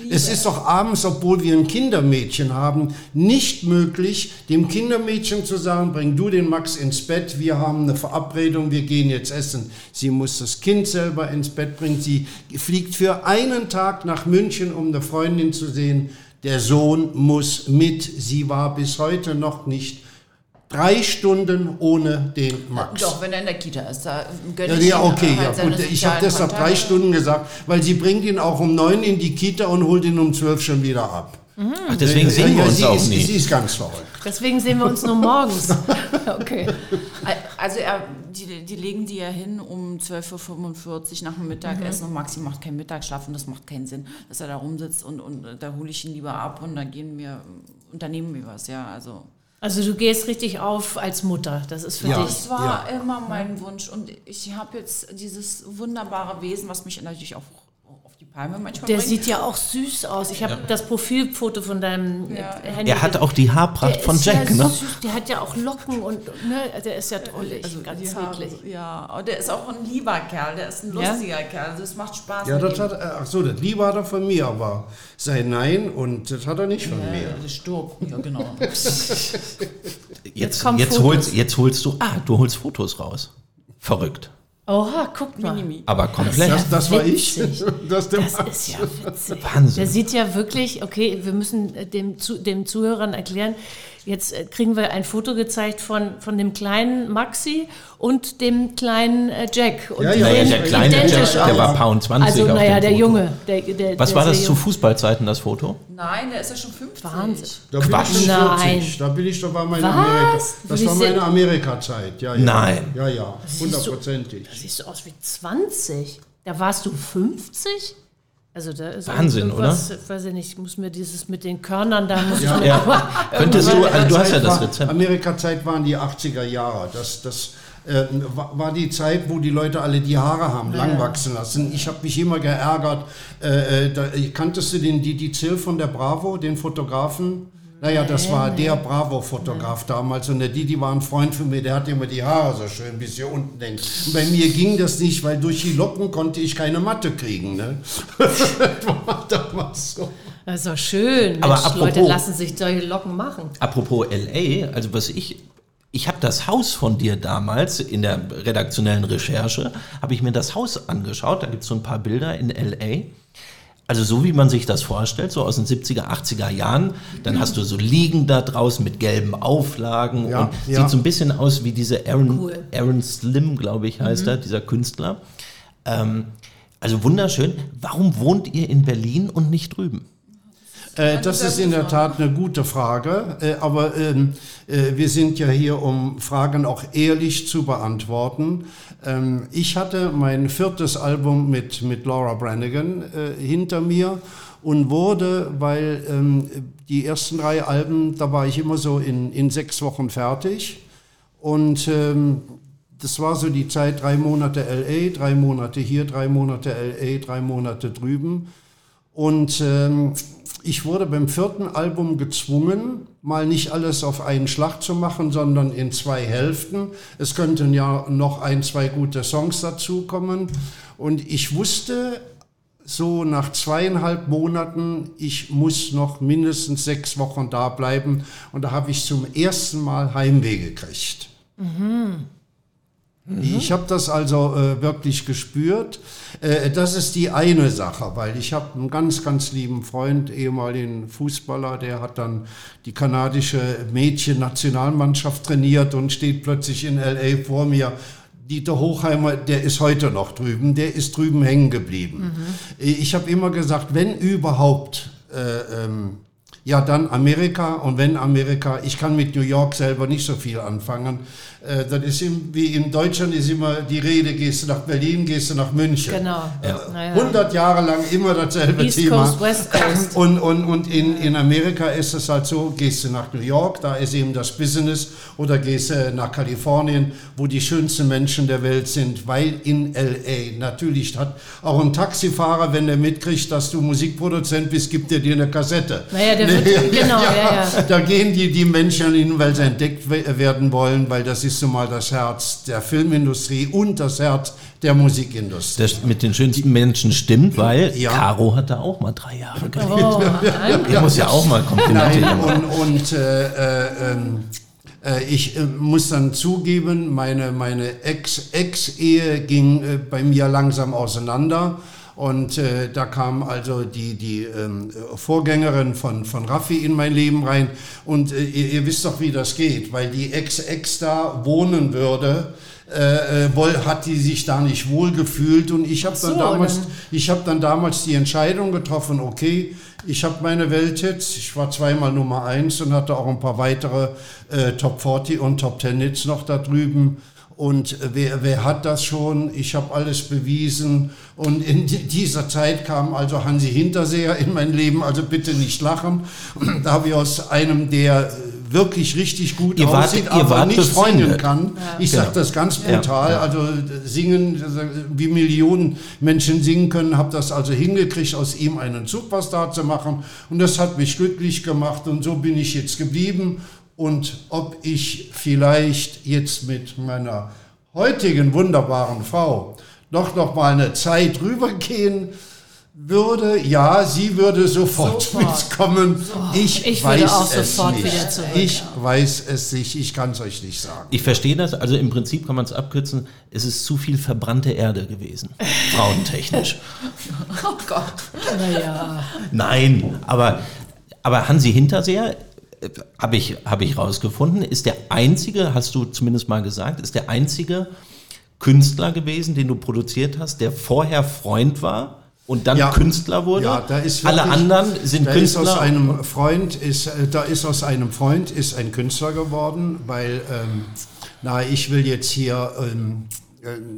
Es ist doch abends, obwohl wir ein Kindermädchen haben, nicht möglich, dem Kindermädchen zu sagen, bring du den Max ins Bett, wir haben eine Verabredung, wir gehen jetzt essen. Sie muss das Kind selber ins Bett bringen. Sie fliegt für einen Tag nach München, um eine Freundin zu sehen. Der Sohn muss mit. Sie war bis heute noch nicht drei Stunden ohne den Max. Doch, wenn er in der Kita ist, da gönne Ja, ja, okay, halt ja gut. Ich habe deshalb drei. Stunden gesagt, weil sie bringt ihn auch um neun in die Kita und holt ihn um zwölf schon wieder ab. Ach, deswegen sehen wir Ja, uns sie auch ist, nie. Sie ist ganz verrückt. Deswegen sehen wir uns nur morgens. Okay. Also er, die, die legen die ja hin um 12.45 Uhr nach dem Mittagessen und Maxi macht keinen Mittagsschlaf und das macht keinen Sinn, dass er da rumsitzt und, und äh, da hole ich ihn lieber ab und dann gehen wir, unternehmen wir was, ja, also. Also du gehst richtig auf als Mutter. Das ist für Ja. dich. Das war immer mein Wunsch und ich habe jetzt dieses wunderbare Wesen, was mich natürlich auch Palme manchmal Der bringt. sieht ja auch süß aus. Ich habe das Profilfoto von deinem Ja. äh, Handy. Er hat auch die Haarpracht der von ist Jack, ja ne? Süß. Der hat ja auch Locken und ne, der ist ja drollig, ganz die Haare, niedlich. Ja, und der ist auch ein lieber Kerl, der ist ein Ja? lustiger Kerl, also es macht Spaß. Ja, das hat, ach so, das Liebe hat er von mir, aber sein Nein und das hat er nicht von Ja, mir. das stirbt, ja genau. Jetzt, jetzt, Fotos. holst, jetzt holst du, ah, du holst Fotos raus. Verrückt. Oha, guck mal. Minimi. Aber komplett. Das, das war ich. Das, der Das ist ja witzig. Wahnsinn. Der sieht ja wirklich, okay, wir müssen äh, dem, Zu, dem Zuhörern erklären, Jetzt äh, kriegen wir ein Foto gezeigt von, von dem kleinen Maxi und dem kleinen äh, Jack. Und Ja, ja, sehen der kleine Jack, der war Pound 20 Also, auf naja, dem der Foto. Junge. Der, der, Was der war das zu. Fußballzeiten, das Foto? Nein, der ist ja schon 50. Wahnsinn. Da bin Quatsch. ich schon Nein. 40. Da bin ich, da war meine Was? Amerika. Das Wie war meine Amerika-Zeit. Ja, ja. Nein. Ja, ja. Hundertprozentig. Siehst du aus wie 20. Da warst du 50? Also da ist Wahnsinn, irgendwas, Weiß ich nicht, ich muss mir dieses mit den Körnern, da muss ich mir Ja. Könntest du, also du hast ja das war, Rezept. Amerika-Zeit waren die 80er Jahre. Das, das äh, war die Zeit, wo die Leute alle die Haare haben lang wachsen lassen. Ich habe mich immer geärgert. Äh, äh, da, kanntest du den Didi Zill von der Bravo, den Fotografen? Naja, das war der Bravo-Fotograf damals und der Didi war ein Freund von mir, der hatte immer die Haare so schön bis hier unten hängen. Und bei mir ging das nicht, weil durch die Locken konnte ich keine Matte kriegen. Ne? das war so. Das ist doch schön. Mensch, Aber apropos- Leute lassen sich solche Locken machen. Apropos LA, also was ich, ich habe das Haus von dir damals in der redaktionellen Recherche, habe ich mir das Haus angeschaut, da gibt es so ein paar Bilder in LA. Also so wie man sich das vorstellt, so aus den 70er, 80er Jahren, dann hast du so Liegen da draußen mit gelben Auflagen Ja, und ja. sieht so ein bisschen aus wie diese Aaron, Cool. Aaron Slim, glaube ich, heißt er, dieser Künstler. Ähm, also wunderschön. Warum wohnt ihr in Berlin und nicht drüben? Äh, das ist in der Tat eine gute Frage, äh, aber ähm, äh, wir sind ja hier, um Fragen auch ehrlich zu beantworten. Ähm, ich hatte mein viertes Album mit, mit Laura Branigan äh, hinter mir und wurde, weil ähm, die ersten drei Alben, da war ich immer so in, in sechs Wochen fertig und ähm, das war so die Zeit, drei Monate LA, drei Monate hier, drei Monate LA, drei Monate drüben. Und ähm, ich wurde beim vierten Album gezwungen, mal nicht alles auf einen Schlag zu machen, sondern in zwei Hälften. Es könnten ja noch ein, zwei gute Songs dazukommen. Und ich wusste so nach zweieinhalb Monaten, ich muss noch mindestens sechs Wochen da bleiben. Und da habe ich zum ersten Mal Heimweh gekriegt. Ich habe das also äh, wirklich gespürt. Äh, das ist die eine Sache, weil ich habe einen ganz, ganz lieben Freund, ehemaligen Fußballer, der hat dann die kanadische Mädchen-Nationalmannschaft trainiert und steht plötzlich in LA vor mir. Dieter Hochheimer, der ist heute noch drüben, der ist drüben hängen geblieben. Ich habe immer gesagt, wenn überhaupt, äh, ähm, ja dann Amerika und wenn Amerika, ich kann mit New York selber nicht so viel anfangen. Äh, das ist im, wie in Deutschland ist immer die Rede, gehst du nach Berlin, gehst du nach München. Genau. Naja. 100 Jahre lang immer dasselbe East Thema. Coast, West Coast. Und, und, und in, in Amerika ist es halt so, gehst du nach New York, da ist eben das Business, oder gehst du nach Kalifornien, wo die schönsten Menschen der Welt sind, weil in L.A. natürlich hat auch ein Taxifahrer, wenn er mitkriegt, dass du Musikproduzent bist, gibt er dir eine Kassette. Naja, der wird, genau, ja, ja. Da gehen die, die Menschen hin, weil sie entdeckt we- werden wollen, weil das ist nun mal das Herz der Filmindustrie und das Herz der Musikindustrie. Das mit den schönsten Menschen stimmt, weil Ja. Caro hat da auch mal drei Jahre gelebt. Oh. Ich muss ja auch mal Komplimente Nein, und, und äh, äh, ähm, äh, ich äh, muss dann zugeben, meine, meine Ex- Ex-Ehe ging äh, bei mir langsam auseinander. Und äh, da kam also die, die ähm, Vorgängerin von, von Raffi in mein Leben rein. Und äh, ihr, ihr wisst doch, wie das geht, weil die Ex-Ex da wohnen würde, äh, äh, wohl, hat die sich da nicht wohl gefühlt. Und ich habe dann, so, damals, dann- ich hab dann damals die Entscheidung getroffen, okay, ich habe meine Welthits, ich war zweimal Nummer eins und hatte auch ein paar weitere äh, Top 40 und Top 10 Hits noch da drüben. Und wer, wer hat das schon? Ich habe alles bewiesen. Und in di- dieser Zeit kam also Hansi Hinterseher in mein Leben, also bitte nicht lachen. Da habe ich aus einem, der wirklich richtig gut Ihr wart- aussieht, ihr aber nicht singen befreundet. kann. Ich Genau. sage das ganz Ja, brutal. ja. Also äh, singen, wie Millionen Menschen singen können, habe das also hingekriegt, aus ihm einen Superstar zu machen. Und das hat mich glücklich gemacht und so bin ich jetzt geblieben. Und ob ich vielleicht jetzt mit meiner heutigen wunderbaren Frau doch noch mal eine Zeit rübergehen würde, ja, sie würde sofort, Sofort. mitkommen. Ich, ich würde weiß auch es sofort nicht. wieder zurück, Ich weiß es nicht, ich kann es euch nicht sagen. Ich verstehe das, also im Prinzip kann man es abkürzen, es ist zu viel verbrannte Erde gewesen, frauentechnisch. Oh Gott. Naja. Nein, aber, aber Hansi Hinterseher, habe ich, hab ich rausgefunden, ist der einzige, hast du zumindest mal gesagt, ist der einzige Künstler gewesen, den du produziert hast, der vorher Freund war und dann Ja. Künstler wurde. Ja, da ist Alle wirklich- anderen sind da Künstler. Ist aus einem Freund ist, äh, da ist aus einem Freund ist ein Künstler geworden, weil ähm, na, ich will jetzt hier ähm, äh,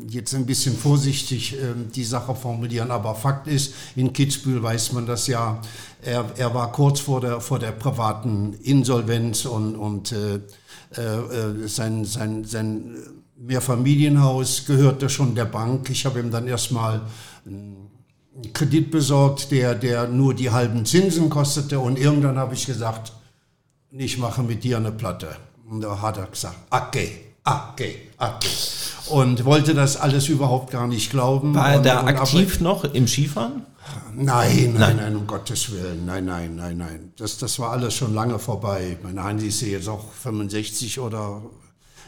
jetzt ein bisschen vorsichtig ähm, die Sache formulieren, aber Fakt ist, in Kitzbühel weiß man das ja, er, er war kurz vor der, vor der privaten Insolvenz und, und äh, äh, sein, sein, sein Mehrfamilienhaus gehörte schon der Bank. Ich habe ihm dann erstmal einen Kredit besorgt, der, der nur die halben Zinsen kostete und irgendwann habe ich gesagt, ich mache mit dir eine Platte. Und da hat er gesagt, okay, okay, okay. Und wollte das alles überhaupt gar nicht glauben. war er da und aber- aktiv noch im Skifahren? Nein, nein, nein, um Gottes Willen. Nein, nein, nein, nein. Das, das war alles schon lange vorbei. Meine Hansi ist jetzt auch 65 oder.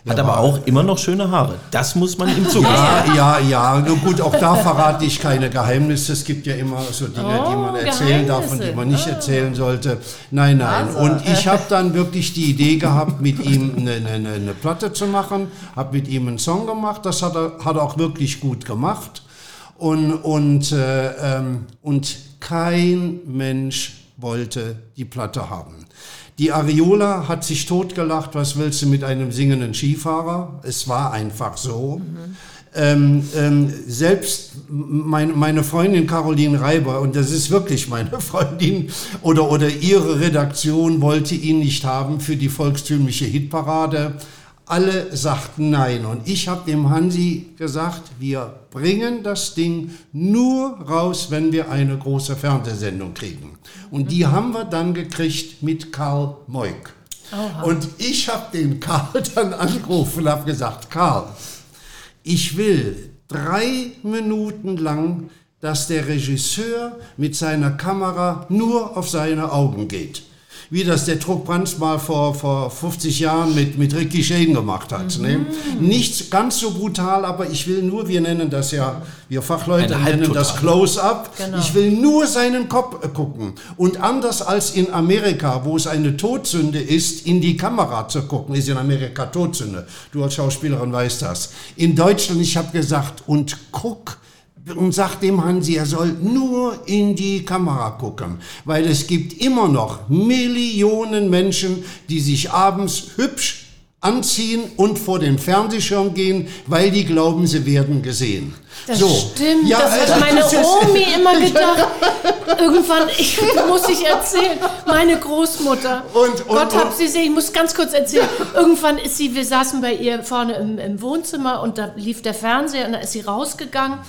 Hat aber auch immer noch schöne Haare. Das muss man ihm zugestehen. Ja, ja, ja. Nur gut, auch da verrate ich keine Geheimnisse. Es gibt ja immer so Dinge, die man Oh, erzählen darf und die man nicht erzählen sollte. Nein, nein. Und ich habe dann wirklich die Idee gehabt, mit ihm eine, eine, eine Platte zu machen. Habe mit ihm einen Song gemacht. Das hat er, hat er auch wirklich gut gemacht. Und, und, äh, ähm, und kein Mensch wollte die Platte haben. Die Ariola hat sich totgelacht, was willst du mit einem singenden Skifahrer? Es war einfach so. Ähm, ähm, selbst mein, meine Freundin Caroline Reiber, und das ist wirklich meine Freundin, oder, oder ihre Redaktion wollte ihn nicht haben für die volkstümliche Hitparade. Alle sagten nein. Und ich habe dem Hansi gesagt, wir bringen das Ding nur raus, wenn wir eine große Fernsehsendung kriegen. Und die haben wir dann gekriegt mit Karl Moik. Und ich habe den Karl dann angerufen und habe gesagt, Karl, ich will drei Minuten lang, dass der Regisseur mit seiner Kamera nur auf seine Augen geht. Wie das der Druck Brands mal vor, vor 50 Jahren mit, mit Ricky Shane gemacht hat. Ne? Nicht ganz so brutal, aber ich will nur, wir nennen das ja, wir Fachleute nennen das. Close-up. Ich will nur seinen Kopf äh, gucken. Und anders als in Amerika, wo es eine Todsünde ist, in die Kamera zu gucken, ist in Amerika Todsünde. Du als Schauspielerin weißt das. In Deutschland, ich habe gesagt, und guck und sagt dem Hansi, er soll nur in die Kamera gucken, weil es gibt immer noch Millionen Menschen, die sich abends hübsch anziehen und vor den Fernsehschirm gehen, weil die glauben, sie werden gesehen. Das so. stimmt, Ja, das hat meine das ist- Omi immer gedacht. Irgendwann, ich muss ich erzählen, meine Großmutter. Und- und- Gott hab sie sehen, ich muss ganz kurz erzählen. Irgendwann ist sie, wir saßen bei ihr vorne im, im Wohnzimmer und da lief der Fernseher und da ist sie rausgegangen.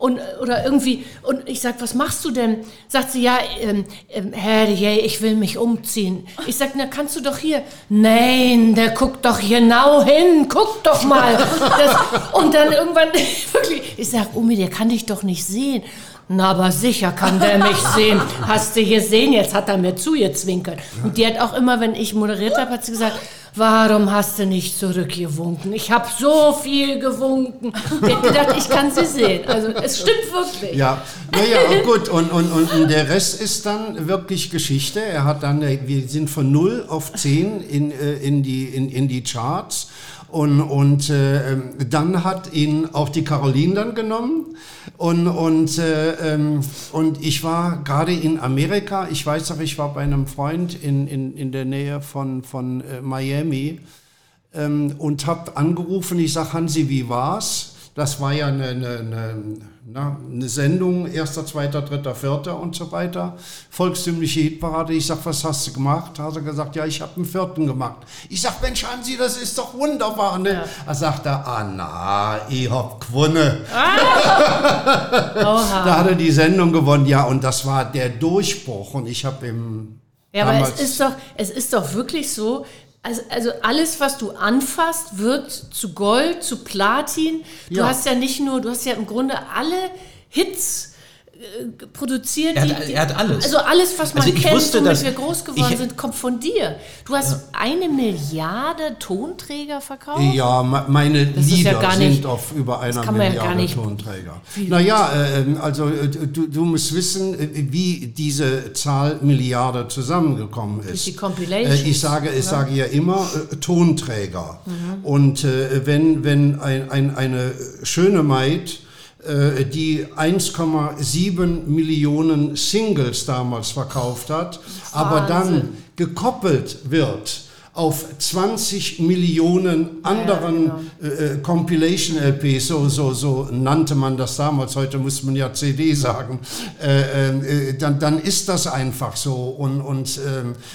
Und, oder irgendwie, und ich sag, was machst du denn? Sagt sie, ja, ähm, ähm, Herrje, ich will mich umziehen. Ich sag, na, kannst du doch hier. Nein, der guckt doch genau hin, guck doch mal. Das, und dann irgendwann, wirklich, ich sag, Omi, der kann dich doch nicht sehen. Na, aber sicher kann der mich sehen. Hast du gesehen? Jetzt hat er mir zugezwinkert. Und die hat auch immer, wenn ich moderiert habe, hat sie gesagt, warum hast du nicht zurückgewunken? Ich habe so viel gewunken. Die hat gedacht, ich kann sie sehen. Also es stimmt wirklich. Ja, naja, gut. Und, und, und, und der Rest ist dann wirklich Geschichte. Er hat dann, äh, wir sind von 0 auf 10 in, äh, in, die, in, in die Charts. Und, und äh, ähm, dann hat ihn auch die Caroline dann genommen. Und, und, äh, ähm, und ich war gerade in Amerika, ich weiß auch, ich war bei einem Freund in, in, in der Nähe von, von äh, Miami ähm, und habe angerufen. Ich sage, Hansi, wie war's? Das war ja eine, eine, eine, na, eine Sendung, erster, zweiter, dritter, vierter und so weiter. Volkstümliche Hitparade. Ich sag, was hast du gemacht? Hat er gesagt, ja, ich habe einen vierten gemacht. Ich sag, Mensch, Hansi, das ist doch wunderbar. Ne? Er sagt er, ah na, ich hab gewonnen. Da hat er die Sendung gewonnen, ja, und das war der Durchbruch. Und ich habe im Ja, aber es ist doch, es ist doch wirklich so, also, also alles, was du anfasst, wird zu Gold, zu Platin. Du Ja. hast ja nicht nur, du hast ja im Grunde alle Hits produziert. Er hat- die, er hat alles. Also alles, was man Also ich kennt, wusste, womit dass- wir groß geworden ich- sind, kommt von dir. Du hast eine Milliarde Tonträger verkauft? Ja, me- meine Das ist ja Lieder gar sind nicht- auf über einer man ja Milliarde gar nicht- Tonträger. Naja, äh, also äh, du, du musst wissen, äh, wie diese Zahl Milliarde zusammengekommen ist. die Compilations, Äh, ich sage, ich sage ja immer äh, Tonträger. Und äh, wenn, wenn ein, ein, eine schöne Maid äh, die 1,7 Millionen Singles damals verkauft hat, aber dann gekoppelt wird auf 20 Millionen anderen genau. äh, Compilation-LPs, so, so, so nannte man das damals, heute muss man ja CD sagen, äh, äh, dann, dann ist das einfach so. Und, und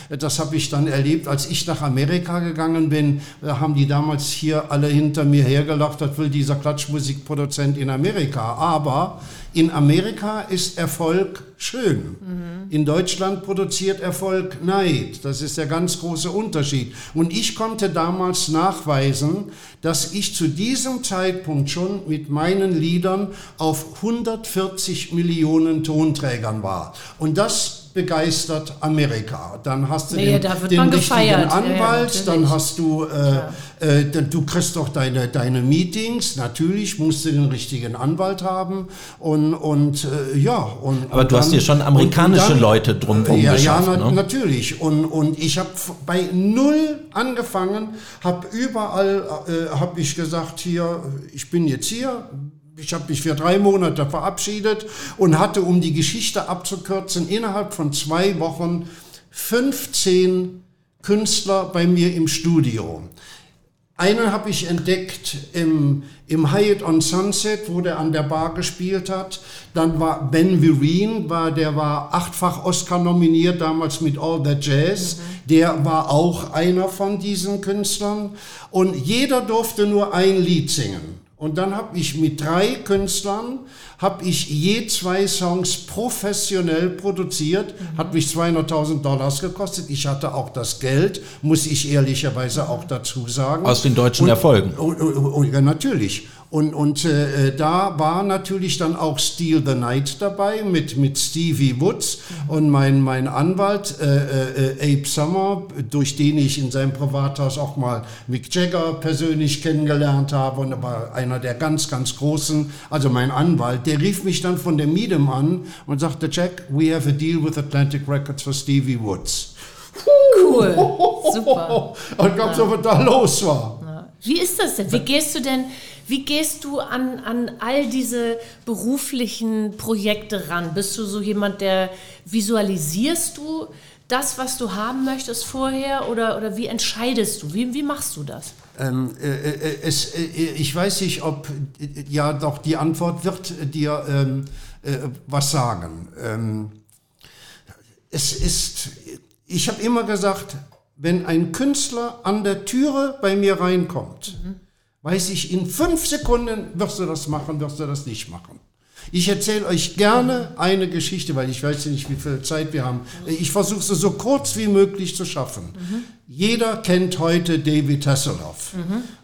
äh, das habe ich dann erlebt, als ich nach Amerika gegangen bin, äh, haben die damals hier alle hinter mir hergelacht, das will dieser Klatschmusikproduzent in Amerika. Aber in Amerika ist Erfolg schön. In Deutschland produziert Erfolg Neid. Das ist der ganz große Unterschied. Und ich konnte damals nachweisen, dass ich zu diesem Zeitpunkt schon mit meinen Liedern auf 140 Millionen Tonträgern war. Und das begeistert Amerika. Dann hast du Naja, den, da wird den man richtigen gefeiert. Ja, ja, Anwalt, natürlich. dann hast du, äh, äh, dann- du kriegst doch deine, deine Meetings. Natürlich musst du den richtigen Anwalt haben und, und äh, ja. Und, Aber und du hast dir schon amerikanische dann- Leute drumherum ja, geschafft, Ja, na, ne? natürlich. Und, und ich habe bei null angefangen, habe überall, äh, habe ich gesagt, hier, ich bin jetzt hier. Ich habe mich für drei Monate verabschiedet und hatte, um die Geschichte abzukürzen, innerhalb von zwei Wochen 15 Künstler bei mir im Studio. Einen habe ich entdeckt im, im Hyatt on Sunset, wo der an der Bar gespielt hat. Dann war Ben Vereen, war, der war achtfach Oscar nominiert, damals mit All That Jazz. Der war auch einer von diesen Künstlern. Und jeder durfte nur ein Lied singen. Und dann habe ich mit drei Künstlern, habe ich je zwei Songs professionell produziert, hat mich 200.000 Dollars gekostet. Ich hatte auch das Geld, muss ich ehrlicherweise auch dazu sagen. Aus den deutschen Und- Erfolgen. und, und, und, ja, natürlich. Und, und äh, da war natürlich dann auch Steal the Night dabei mit, mit Stevie Woods und mein, mein Anwalt äh, äh, Abe Summer, durch den ich in seinem Privathaus auch mal Mick Jagger persönlich kennengelernt habe und war einer der ganz, ganz großen, also mein Anwalt, der rief mich dann von der Medium an und sagte, Jack, we have a deal with Atlantic Records for Stevie Woods. Cool. Super. Und glaubst du, was da los war? Wie ist das denn? Wie gehst du denn, wie gehst du an, an all diese beruflichen Projekte ran? Bist du so jemand, der visualisierst du das, was du haben möchtest vorher oder, oder wie entscheidest du? Wie, wie machst du das? Ähm, äh, äh, es, äh, ich weiß nicht, ob, äh, ja doch, die Antwort wird dir ähm, äh, was sagen. Ähm, es ist, ich habe immer gesagt, wenn ein Künstler an der Türe bei mir reinkommt, weiß ich, in fünf Sekunden wirst du das machen, wirst du das nicht machen. Ich erzähle euch gerne eine Geschichte, weil ich weiß nicht, wie viel Zeit wir haben. Ich versuche es so kurz wie möglich zu schaffen. Jeder kennt heute David Hasselhoff.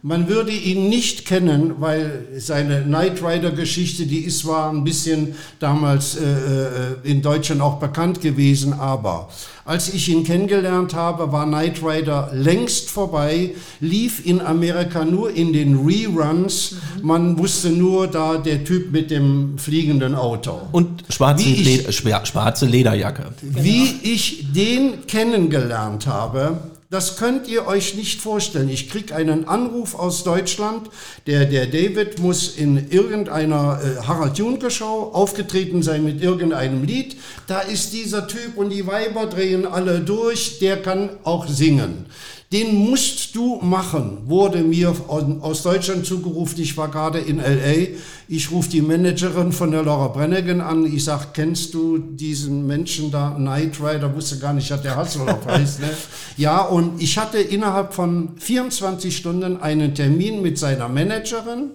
Man würde ihn nicht kennen, weil seine Knight Rider-Geschichte, die ist zwar ein bisschen damals äh, äh, in Deutschland auch bekannt gewesen, aber als ich ihn kennengelernt habe, war Knight Rider längst vorbei, lief in Amerika nur in den Reruns. Man wusste nur da der Typ mit dem fliegenden Auto. Und schwarze, ich- Leder, schwarze Lederjacke. Wie ich den kennengelernt habe, das könnt ihr euch nicht vorstellen. Ich krieg einen Anruf aus Deutschland, der, der David muss in irgendeiner äh, Harald Junke Show aufgetreten sein mit irgendeinem Lied. Da ist dieser Typ und die Weiber drehen alle durch, der kann auch singen. Den musst du machen, wurde mir aus- Deutschland zugerufen. Ich war gerade in L.A. Ich rufe die Managerin von der Laura Brennigan an. Ich sag, kennst du diesen Menschen da, Knight Rider? Wusste gar nicht, dass der Hasselhoff heißt. Ne? Ja, und ich hatte innerhalb von 24 Stunden einen Termin mit seiner Managerin,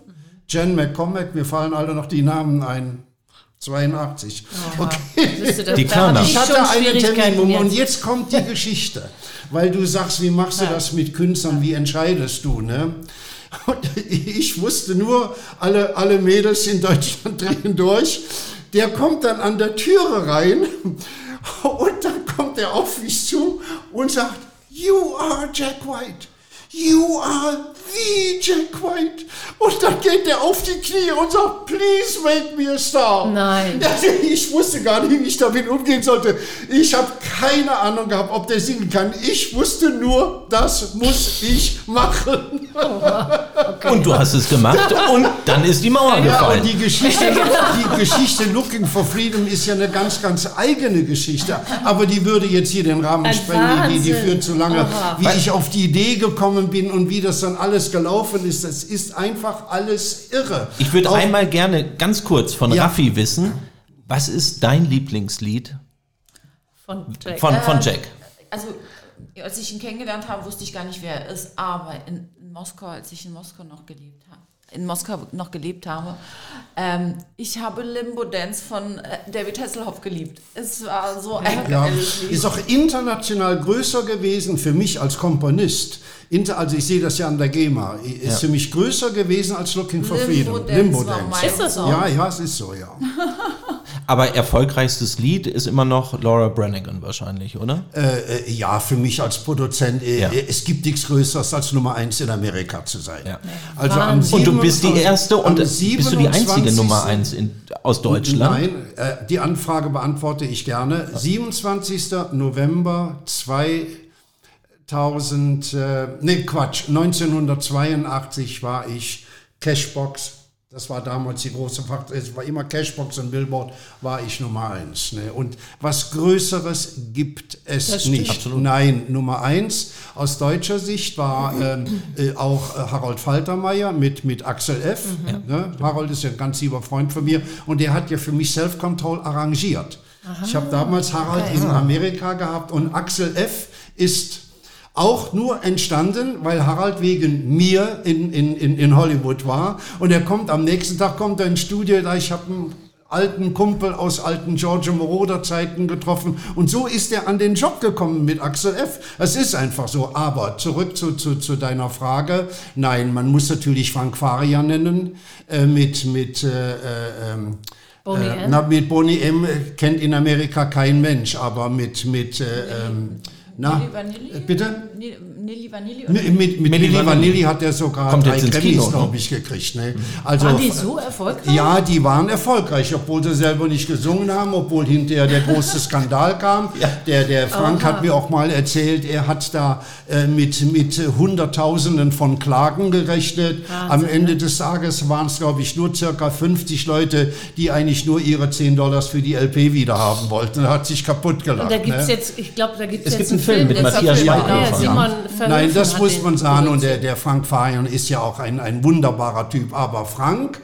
Jen McCormack. Mir fallen alle noch die Namen ein. 82. Okay. Du, Die hab Ich hatte einen Termin und jetzt kommt die Geschichte, weil du sagst, wie machst du das mit Künstlern, wie entscheidest du, ne? Und ich wusste nur, alle, alle Mädels in Deutschland drehen durch. Der kommt dann an der Türe rein und dann kommt er auf mich zu und sagt, You are Jack White. You are the Jack White. Und dann geht er auf die Knie und sagt, please make me a star. Nein. Also ich wusste gar nicht, wie ich damit umgehen sollte. Ich habe keine Ahnung gehabt, ob der singen kann. Ich wusste nur, das muss ich machen. Und du hast es gemacht und dann ist die Mauer Ja, gefallen. und die Geschichte, die Geschichte Looking for Freedom ist ja eine ganz, ganz eigene Geschichte. Aber die würde jetzt hier den Rahmen Ein sprengen, die, die führt zu lange. Aha. Wie ich auf die Idee gekommen bin und wie das dann alles gelaufen ist, das ist einfach alles irre. ich würde Auch- einmal gerne ganz kurz von Ja. Raffi wissen, was ist dein Lieblingslied Von Jack. von, von Jack? Also, als ich ihn kennengelernt habe, wusste ich gar nicht, wer er ist. Aber in, in Moskau, als ich in Moskau noch gelebt habe, in Moskau noch gelebt habe, ähm, ich habe Limbo Dance von äh, David Hasselhoff geliebt. Es war so ein Ja, ist auch international größer gewesen für mich als Komponist. Inter, also ich sehe das ja an der GEMA. Ist für mich größer gewesen als Looking for Limbo Freedom. Dance war mein Ist das so? Ja, ja, es ist so, ja. Aber erfolgreichstes Lied ist immer noch Laura Branigan wahrscheinlich, oder? Äh, äh, ja, für mich als Produzent, äh, Ja. es gibt nichts Größeres als Nummer eins in Amerika zu sein. Ja. Also am. Und du bist die 27 erste und bist du die einzige 27. Nummer eins in, aus Deutschland? Nein, äh, die Anfrage beantworte ich gerne. 27. November 2000, äh, nee Quatsch, 1982 war ich Cashbox. Das war damals die große Fakt. Es war immer Cashbox und Billboard war ich Nummer eins. Ne? Und was Größeres gibt es nicht. Nein, Nummer eins aus deutscher Sicht war ähm, äh, auch äh, Harold Faltermeier mit, mit Axel F. Ne? Harold ist ja ein ganz lieber Freund von mir und der hat ja für mich Self-Control arrangiert. Ich habe damals Harald in Amerika gehabt und Axel F. ist auch nur entstanden, weil Harald wegen mir in, in, in, in Hollywood war. Und er kommt am nächsten Tag kommt er ins Studio, da ich habe einen alten Kumpel aus alten Giorgio Moroder Zeiten getroffen. Und so ist er an den Job gekommen mit Axel F. Es ist einfach so. Aber zurück zu, zu, zu deiner Frage. Nein, man muss natürlich Frank Faria nennen äh, mit, mit äh, äh, ähm, Boney äh, M. na, mit Boney M. kennt in Amerika kein Mensch, aber mit, mit äh, ähm, na, Nilli Vanilli? äh, bitte? Nilli- Nilli Vanilli? oder? Mit, mit, mit Milli Milli Vanilli. Vanilli hat er sogar Kommt drei Grammys, ne? glaube ich, gekriegt. Ne? Also, Waren die so erfolgreich? ja, die waren erfolgreich, obwohl sie selber nicht gesungen haben, obwohl hinterher der große Skandal kam. Der, der Frank hat mir auch mal erzählt, er hat da äh, mit, mit Hunderttausenden von Klagen gerechnet. Am Ende des Tages waren es, glaube ich, nur circa 50 Leute, die eigentlich nur ihre 10 Dollars für die LP wieder haben wollten. Er hat sich kaputt gelacht. Und da gibt es ne? jetzt, ich glaube, da gibt Es jetzt gibt einen Film mit Matthias Schweighöfer. Ja, Simon Verhoeven Nein, das muss man sagen. Und der, der Frank Fajon ist ja auch ein, ein wunderbarer Typ. Aber Frank,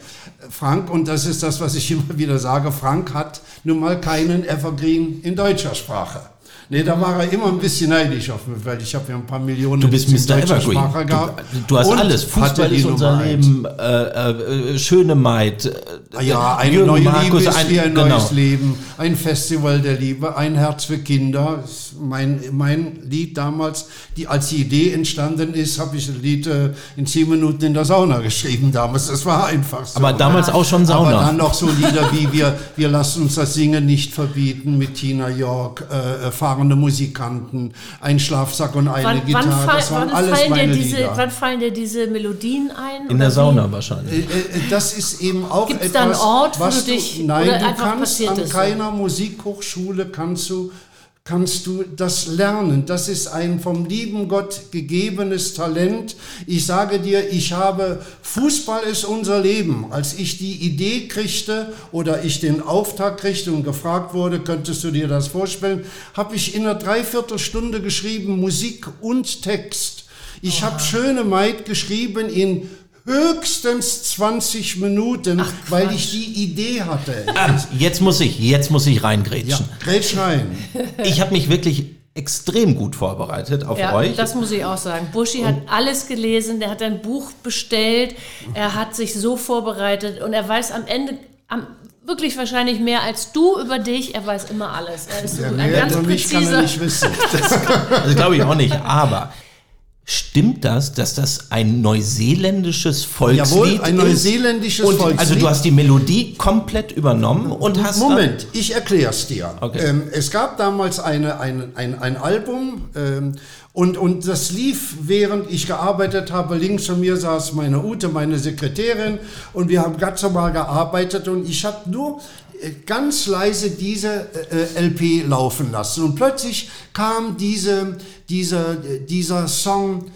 Frank, und das ist das, was ich immer wieder sage, Frank hat nun mal keinen Evergreen in deutscher Sprache. Nee, da war er immer ein bisschen neidisch auf mich, weil ich habe ja ein paar Millionen Du bist Mr. Evergreen. Du, du hast alles. Fußball ist unser Nummer. Leben, äh, äh, schöne Maid. äh, Ja, eine Jürgen neue Markus, Liebe ist ein- wie ein genau. neues Leben, ein Festival der Liebe, ein Herz für Kinder. Mein, mein Lied damals, die, als die Idee entstanden ist, habe ich ein Lied äh, in zehn Minuten in der Sauna geschrieben damals. Das war einfach so. Aber damals auch schon Sauna. Aber dann noch so Lieder wie wir, wir lassen uns das Singen nicht verbieten mit Tina York, äh, fahrende Musikanten, ein Schlafsack und eine Wann, wann, Gitarre. fall, das waren wann, alles fallen dir meine diese, Lieder. wann fallen dir diese Melodien ein? In der wie? Sauna wahrscheinlich. Äh, äh, Das ist eben auch Gibt's etwas, da einen Ort, wo was du dich- nein, oder du kannst an keiner Musikhochschule kannst du kannst du das lernen. Das ist ein vom lieben Gott gegebenes Talent. Ich sage dir, ich habe, Fußball ist unser Leben. Als ich die Idee kriegte oder ich den Auftrag kriegte und gefragt wurde, könntest du dir das vorstellen, habe ich in einer Dreiviertelstunde geschrieben, Musik und Text. Ich habe Schöne Maid geschrieben in höchstens 20 Minuten, weil ich die Idee hatte. Ah, jetzt muss ich, jetzt muss ich reingrätschen. Ja, grätsch rein. Ich habe mich wirklich extrem gut vorbereitet auf Ja, euch. das muss ich auch sagen. Buschi hat alles gelesen, der hat ein Buch bestellt, er hat sich so vorbereitet und er weiß am Ende am, wirklich wahrscheinlich mehr als du über dich. Er weiß immer alles. Er ist Ja, ein ganz über mich kann er präziser. nicht wissen. Das glaube ich auch nicht. Aber Stimmt das, dass das ein neuseeländisches Volkslied Jawohl, ein ist? neuseeländisches und, Volkslied. Also du hast die Melodie komplett übernommen und hast Moment, ich erklär's dir. Okay. Ähm, es gab damals eine, ein, ein, ein Album ähm, und, und das lief, während ich gearbeitet habe. Links von mir saß meine Ute, meine Sekretärin und wir haben ganz normal gearbeitet und ich habe nur ganz leise diese äh, LP laufen lassen und plötzlich kam diese, dieser, dieser Song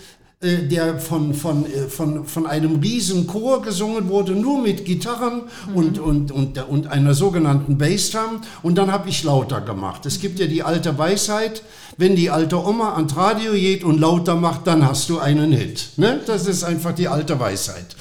äh, der von, von, äh, von, von einem riesen Chor gesungen wurde, nur mit Gitarren und, und, und, und einer sogenannten Bassdrum. Und dann habe ich lauter gemacht. Es gibt ja die alte Weisheit, wenn die alte Oma ans Radio geht und lauter macht, dann hast du einen Hit. Ne? Das ist einfach die alte Weisheit.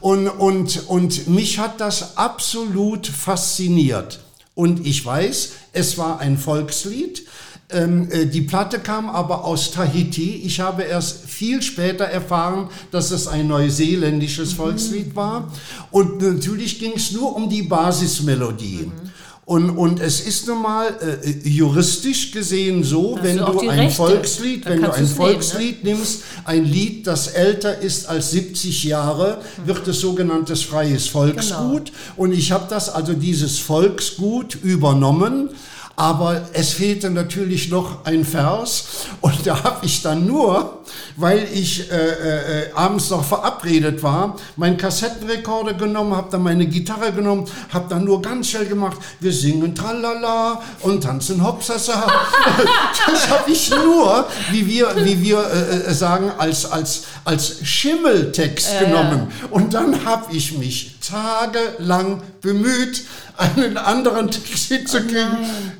Und, und, und mich hat das absolut fasziniert. Und ich weiß, es war ein Volkslied. Ähm, äh, die Platte kam aber aus Tahiti. Ich habe erst viel später erfahren, dass es ein neuseeländisches Volkslied war. Und natürlich ging es nur um die Basismelodie. Und, und es ist nun mal äh, juristisch gesehen so, Hast wenn du ein Rechte. Volkslied, wenn du ein nehmen, ne? Volkslied nimmst, ein Lied, das älter ist als 70 Jahre, wird es sogenanntes freies Volksgut. Und ich habe das, also dieses Volksgut übernommen. Aber es fehlte natürlich noch ein Vers und da habe ich dann nur, weil ich äh, äh, abends noch verabredet war, meinen Kassettenrekorder genommen, habe dann meine Gitarre genommen, habe dann nur ganz schnell gemacht, wir singen Tralala und tanzen Hopsasa. das habe ich nur, wie wir, wie wir äh, äh, sagen, als, als, als Schimmeltext genommen. Und dann habe ich mich tagelang bemüht, einen anderen Text hinzukriegen.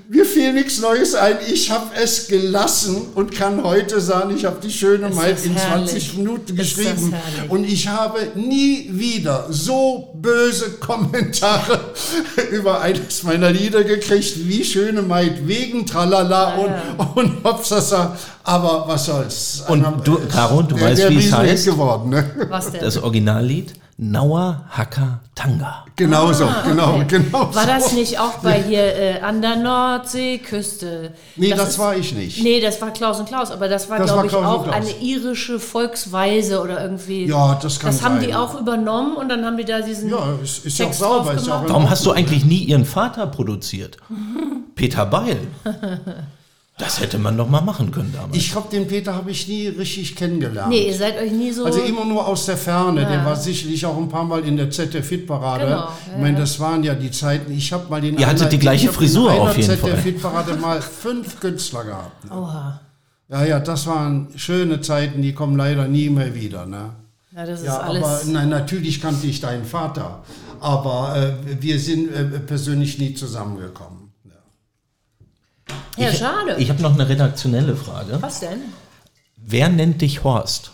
Mir fiel nichts Neues ein. Ich habe es gelassen und kann heute sagen, ich habe die schöne Maid in herrlich. 20 Minuten geschrieben. Und ich habe nie wieder so böse Kommentare über eines meiner Lieder gekriegt, wie Schöne Maid, wegen Tralala und, und Hopsasa. Aber was soll's. Und du, Caro, du der- weißt, der wie es heißt? geworden, ne? Was denn? Das Originallied Nauer Hacker Tanga. Genau so, Ah, genau, genau War das so. nicht auch bei hier äh, an der Nordseeküste? Nee, das, ist- war ich nicht. Nee, das war Klaus und Klaus, aber das war, Das glaube ich, auch eine irische Volksweise oder irgendwie. Ja, das kann Das haben die sein. auch übernommen und dann haben die da diesen. Ja, es ist ja auch sauber. Ist auch gemacht. Warum hast du eigentlich nie ihren Vater produziert? Peter Beil. Das hätte man doch mal machen können damals. Ich glaube, den Peter habe ich nie richtig kennengelernt. Nee, ihr seid euch nie so. Also immer nur aus der Ferne. Der Ja. war sicherlich auch ein paar Mal in der ZDF-Hitparade. Genau, ja, ich meine, das waren ja die Zeiten. Ich habe mal den Ihr hattet die gleiche Frisur in auf jeden Fall. ZDF-Hitparade mal fünf Künstler gehabt. Ne? Oha. Ja, ja, das waren schöne Zeiten, die kommen leider nie mehr wieder. Ne? Ja, das ist Ja, alles. aber nein, natürlich kannte ich deinen Vater. Aber äh, wir sind äh, persönlich nie zusammengekommen. Ja. ja, schade. Ich habe noch eine redaktionelle Frage. Was denn? Wer nennt dich Horst?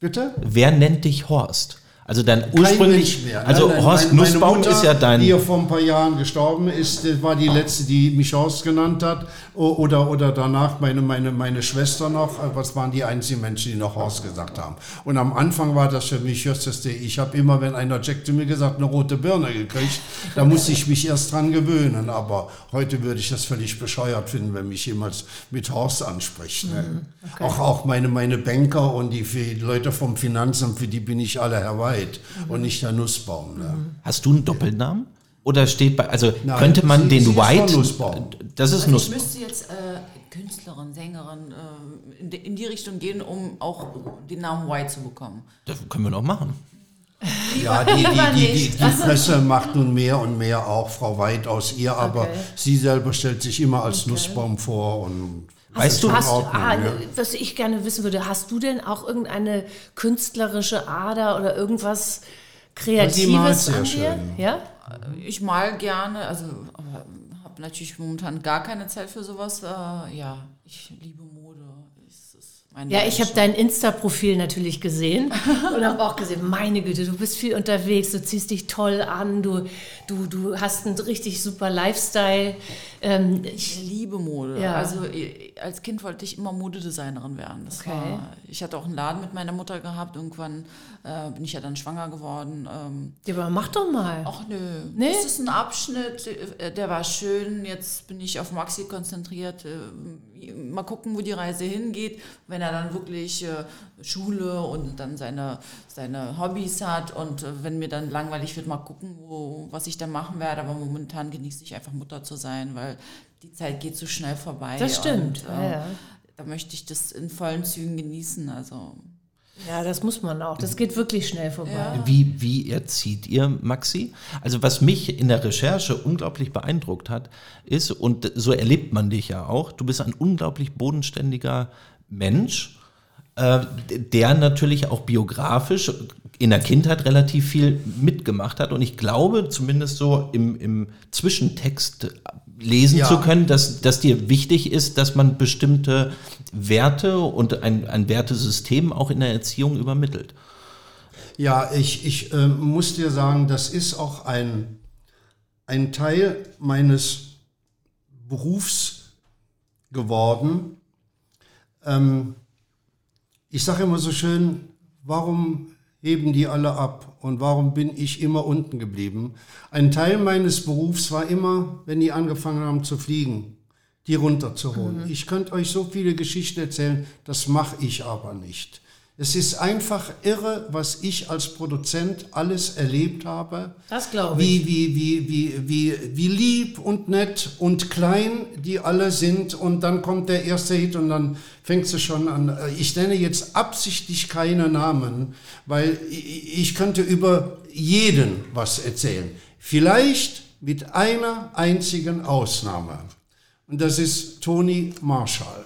Bitte? Wer nennt dich Horst? Also dein ursprünglich, also Nein, nein, Horst meine- meine Nussbaum Mutter, ist ja dein, Die ja vor ein paar Jahren gestorben ist, das war die letzte, die mich Horst genannt hat. Oder, oder danach meine, meine, meine Schwester noch. Was waren die einzigen Menschen, die noch Horst gesagt haben? Und am Anfang war das für mich Jösteste. Ich habe immer, wenn einer Jack zu mir gesagt, eine rote Birne gekriegt. Da musste ich mich erst dran gewöhnen. Aber heute würde ich das völlig bescheuert finden, wenn mich jemand mit Horst anspricht. Ne? Auch, auch meine, meine Banker und die, die Leute vom Finanzamt, für die bin ich alle Herr White und nicht der Nussbaum. Ne? hast du einen Doppelnamen? Oder steht bei, also Nein, könnte man sie- den sie ist von White, Nussbaum. das ist Also ich Nussbaum. müsste jetzt äh, Künstlerin, Sängerin äh, in, die- in die Richtung gehen, um auch den Namen White zu bekommen. Das können wir doch machen. Ja, die, die, die, die, die Presse macht nun mehr und mehr auch Frau White aus ihr, aber Okay. sie selber stellt sich immer als Nussbaum vor und Weißt du, Hast, Ordnung, ah, ja. was ich gerne wissen würde, hast du denn auch irgendeine künstlerische Ader oder irgendwas Kreatives an dir? schön. Ja? Ich mal gerne, also habe natürlich momentan gar keine Zeit für sowas. Äh, ja, ich liebe Mode. Ja, ich habe dein Insta-Profil natürlich gesehen und habe auch gesehen, meine Güte, du bist viel unterwegs, du ziehst dich toll an, du, du, du hast einen richtig super Lifestyle. Ähm, ich liebe Mode. Ja. Also äh, als Kind wollte ich immer Modedesignerin werden. Das Okay. war, ich hatte auch einen Laden mit meiner Mutter gehabt. Irgendwann äh, bin ich ja dann schwanger geworden. Ähm, ja, aber mach doch mal. ach nö, Nee? das ist ein Abschnitt, äh, der war schön. Jetzt bin ich auf Maxi konzentriert. Äh, mal gucken, wo die Reise hingeht. Wenn er dann wirklich äh, Schule und dann seine, seine Hobbys hat und äh, wenn mir dann langweilig wird, mal gucken, wo, was ich dann machen werde. Aber momentan genieße ich einfach Mutter zu sein, weil die Zeit geht so schnell vorbei. Das stimmt, Und, ja, ja. Da möchte ich das in vollen Zügen genießen. Also Ja, das muss man auch. Das geht wirklich schnell vorbei. Wie, wie erzieht ihr Maxi? Also was mich in der Recherche unglaublich beeindruckt hat, ist, und so erlebt man dich ja auch, du bist ein unglaublich bodenständiger Mensch, äh, der natürlich auch biografisch in der Kindheit relativ viel mitgemacht hat. Und ich glaube, zumindest so im, im Zwischentext lesen Ja. zu können, dass, dass dir wichtig ist, dass man bestimmte Werte und ein, ein Wertesystem auch in der Erziehung übermittelt. Ja, ich, ich äh, muss dir sagen, das ist auch ein, ein Teil meines Berufs geworden. Ähm, ich sage immer so schön, warum heben die alle ab und warum bin ich immer unten geblieben? Ein Teil meines Berufs war immer, wenn die angefangen haben zu fliegen, die runterzuholen. Ich könnte euch so viele Geschichten erzählen, das mache ich aber nicht. Es ist einfach irre, was ich als Produzent alles erlebt habe. Das glaube ich. Wie, wie, wie, wie, wie, wie lieb und nett und klein die alle sind. Und dann kommt der erste Hit und dann fängst du schon an. Ich nenne jetzt absichtlich keine Namen, weil ich könnte über jeden was erzählen. Vielleicht mit einer einzigen Ausnahme. Und das ist Tony Marshall.